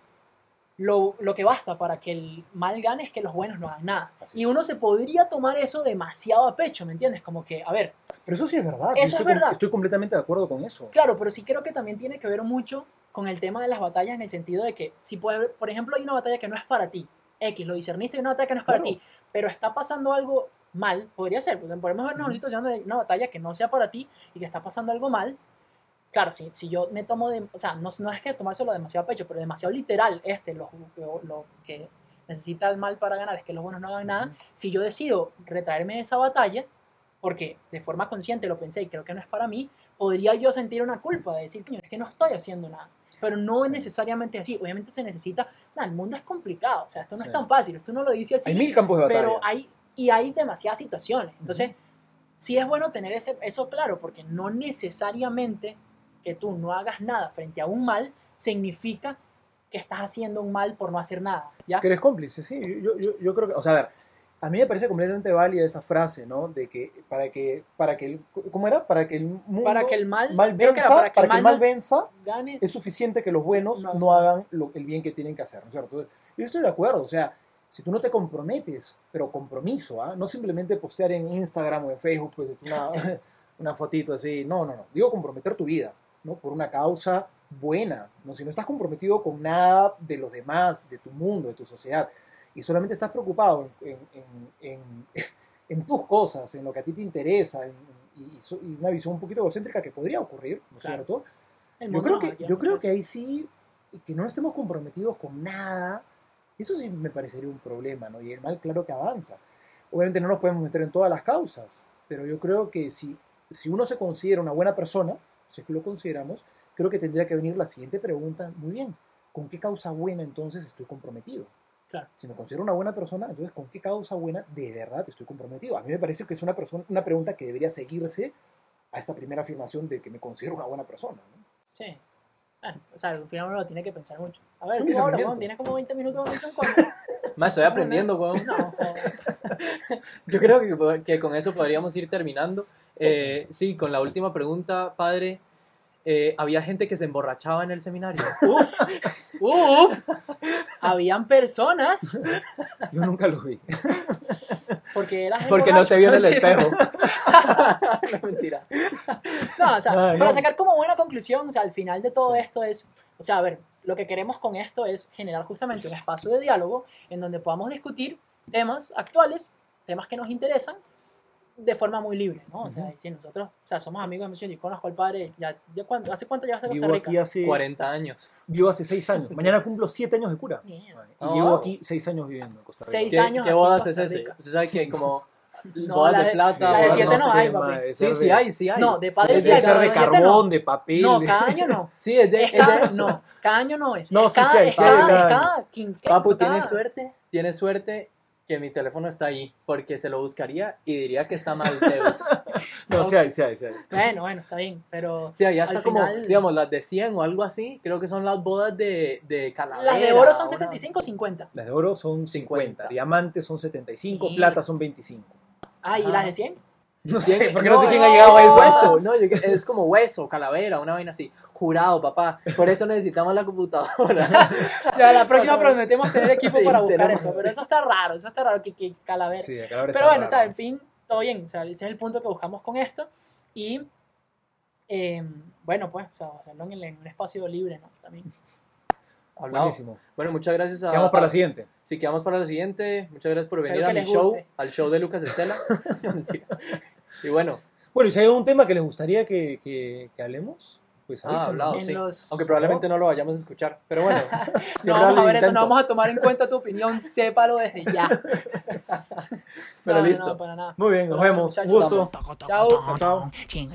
Speaker 1: lo, lo que basta para que el mal gane es que los buenos no hagan nada.
Speaker 3: Así
Speaker 1: Y uno se podría tomar eso demasiado a pecho, ¿me entiendes? Como que, a ver,
Speaker 3: Pero eso sí es verdad.
Speaker 1: Eso
Speaker 3: estoy
Speaker 1: es verdad.
Speaker 3: Estoy completamente de acuerdo con eso.
Speaker 1: Claro, pero sí creo que también tiene que ver mucho con el tema de las batallas en el sentido de que si puede haber- por ejemplo, hay una batalla que no es para ti, X, lo discerniste, hay una batalla que no es para
Speaker 3: Claro.
Speaker 1: ti, pero está pasando algo mal, podría ser, porque podemos vernos
Speaker 3: Ujú.
Speaker 1: situación de una batalla que no sea para ti y que está pasando algo mal. Claro, si, si yo me tomo de, o sea, no, no es que tomárselo demasiado a pecho, pero demasiado literal, este, lo, lo- lo que necesita el mal para ganar es que los buenos no hagan nada, si yo decido retraerme de esa batalla, porque de forma consciente lo pensé y creo que no es para mí, podría yo sentir una culpa de decir, "Coño, es que no estoy haciendo nada. Pero no es necesariamente así. Obviamente se necesita. nah, el mundo es complicado. O sea, esto no
Speaker 3: Sí.
Speaker 1: es tan fácil. Esto uno lo dice así.
Speaker 3: Hay mil campos de batalla.
Speaker 1: pero hay. Y hay demasiadas situaciones. Entonces, sí es bueno tener ese, eso claro, porque no necesariamente que tú no hagas nada frente a un mal significa que estás haciendo un mal por no hacer nada. ¿Ya?
Speaker 3: Que eres cómplice, sí. Yo, yo, yo creo que, o sea, a ver, a mí me parece completamente válida esa frase, ¿no? De que para que, para que, el, ¿cómo era? Para que el mundo
Speaker 1: Para que el mal,
Speaker 3: mal
Speaker 1: que
Speaker 3: venza,
Speaker 1: era
Speaker 3: para que el mal
Speaker 1: no
Speaker 3: venza,
Speaker 1: gane.
Speaker 3: es suficiente que los buenos
Speaker 1: No.
Speaker 3: no, hagan lo- el bien que tienen que hacer, ¿no es cierto? Entonces, yo estoy de acuerdo, o sea, si tú no te comprometes, pero compromiso, ¿ah? No simplemente postear en Instagram o en Facebook, pues, una,
Speaker 1: Sí.
Speaker 3: una fotito así, no, no, no, digo comprometer tu vida, ¿no? Por una causa buena, ¿no? Si no estás comprometido con nada de los demás, de tu mundo, de tu sociedad, y solamente estás preocupado en, en- en- en- tus cosas, en lo que a ti te interesa, y, y una visión un poquito egocéntrica que podría ocurrir, ¿no es
Speaker 1: Claro.
Speaker 3: cierto? Yo creo, que, yo creo que ahí sí, que no estemos comprometidos con nada, eso sí me parecería un problema, ¿no? Y el mal, claro que avanza. Obviamente no nos podemos meter en todas las causas, pero yo creo que si, si uno se considera una buena persona, si es que lo consideramos, creo que tendría que venir la siguiente pregunta, muy bien, ¿con qué causa buena entonces estoy comprometido?
Speaker 1: Claro.
Speaker 3: Si me considero una buena persona, entonces ¿con qué causa buena de verdad estoy comprometido? A mí me parece que es una, persona, una pregunta que debería seguirse a esta primera afirmación de que me considero una buena persona. ¿no?
Speaker 1: Sí. Bueno, o sea, al final uno lo tiene que pensar mucho. A ver, tú ahora, weón, tienes como 20 minutos de misión cuando.
Speaker 2: Más estoy aprendiendo, weón.
Speaker 1: No.
Speaker 2: Yo creo que, que con eso podríamos ir terminando.
Speaker 1: Sí.
Speaker 2: Eh, sí, con la última pregunta, padre. eh, había gente que se emborrachaba en el seminario.
Speaker 1: Uf, uf. Habían personas,
Speaker 3: Yo nunca lo vi.
Speaker 1: Porque
Speaker 2: no se vio en el espejo. no, mentira.
Speaker 1: No, o sea,
Speaker 3: Ay,
Speaker 1: para sacar como buena conclusión, o sea, al final de todo
Speaker 3: Sí.
Speaker 1: esto es, o sea, a ver, lo que queremos con esto es generar justamente un espacio de diálogo en donde podamos discutir temas actuales, temas que nos interesan, de forma muy libre, ¿no? O sea, y si nosotros, o sea, somos amigos de misión, yo conozco al padre, ya, ya cuánto- ¿hace cuánto llegaste a Costa
Speaker 3: Vivo
Speaker 1: Rica?
Speaker 3: aquí hace,
Speaker 2: 40 años.
Speaker 3: vivo hace seis años. Mañana cumplo siete años de cura. Y
Speaker 2: Oh.
Speaker 3: llevo aquí seis años viviendo en Costa Rica.
Speaker 1: Seis
Speaker 2: ¿Qué,
Speaker 1: años
Speaker 2: qué bodas es ese? Usted sabe que como
Speaker 1: No,
Speaker 2: bodas
Speaker 1: la
Speaker 2: de
Speaker 1: de-
Speaker 2: plata.
Speaker 1: la de
Speaker 2: bodas-
Speaker 1: siete no
Speaker 3: sé,
Speaker 1: hay, papi.
Speaker 2: Sí, sí
Speaker 3: de-
Speaker 2: hay, sí hay.
Speaker 1: No, de padre sí hay,
Speaker 3: ser de
Speaker 1: pero siete
Speaker 3: carbón,
Speaker 1: no.
Speaker 3: de papel.
Speaker 1: No,
Speaker 3: de-
Speaker 1: cada año no.
Speaker 2: Sí, es de,
Speaker 1: Es
Speaker 2: es de
Speaker 1: cada, no, cada año no es.
Speaker 3: No,
Speaker 1: es
Speaker 3: sí,
Speaker 1: cada,
Speaker 3: sí hay,
Speaker 1: es
Speaker 3: sí hay
Speaker 1: cada,
Speaker 3: cada
Speaker 2: Papu,
Speaker 1: cada-
Speaker 2: tiene suerte, tiene suerte que mi teléfono está ahí, porque se lo buscaría y diría que está mal, Zeus.
Speaker 3: No, sí hay, sí hay, sí hay.
Speaker 1: Bueno, bueno, está bien, pero
Speaker 2: Sí, allá
Speaker 1: Al
Speaker 2: está como,
Speaker 1: final-
Speaker 2: digamos, las de 100 o algo así, creo que son las bodas de, de calavera.
Speaker 1: las de oro son
Speaker 2: una-
Speaker 1: 75 o 50.
Speaker 3: Las de oro son 50,
Speaker 2: 50.
Speaker 3: diamantes son 75,
Speaker 1: Mira.
Speaker 3: plata son 25.
Speaker 1: Ah, ¿y
Speaker 2: Ajá.
Speaker 1: las de 100?
Speaker 3: No sé, porque no, sé quién ha llegado a eso.
Speaker 2: Hueso, no, yo- es como hueso, calavera, una vaina así. Jurado, papá. Por eso necesitamos la computadora.
Speaker 1: Ya, la próxima prometemos tener equipo
Speaker 2: Sí,
Speaker 1: para buscar eso, pero eso está raro, eso está raro, que, que calavera.
Speaker 3: Sí, ahora
Speaker 1: pero bueno, o sea, en fin, todo bien, o sea, ese es el punto que buscamos con esto y eh, bueno, pues, o sea, hacerlo en, el- en un espacio libre, ¿no? También.
Speaker 2: Hablado.
Speaker 3: Buenísimo.
Speaker 2: Bueno, muchas gracias a.
Speaker 3: Vamos para la siguiente.
Speaker 2: Sí, quedamos para la siguiente. Muchas gracias por venir a mi show,
Speaker 1: guste.
Speaker 2: al show de Lucas Estela. Y bueno,
Speaker 3: Bueno, y si hay algún tema que les gustaría que, que, que hablemos, pues
Speaker 2: Ah, hablado.
Speaker 1: en
Speaker 2: sí.
Speaker 1: los...
Speaker 2: aunque probablemente no lo vayamos a escuchar. Pero bueno,
Speaker 1: No vamos a ver eso, no vamos a tomar en cuenta tu opinión, sépalo desde ya.
Speaker 2: Pero
Speaker 1: No,
Speaker 2: listo.
Speaker 1: No, para nada.
Speaker 3: Muy bien, nos
Speaker 1: Bueno,
Speaker 3: vemos.
Speaker 1: muchachos,
Speaker 3: Gusto.
Speaker 1: Chao.
Speaker 3: Chao.
Speaker 4: Ching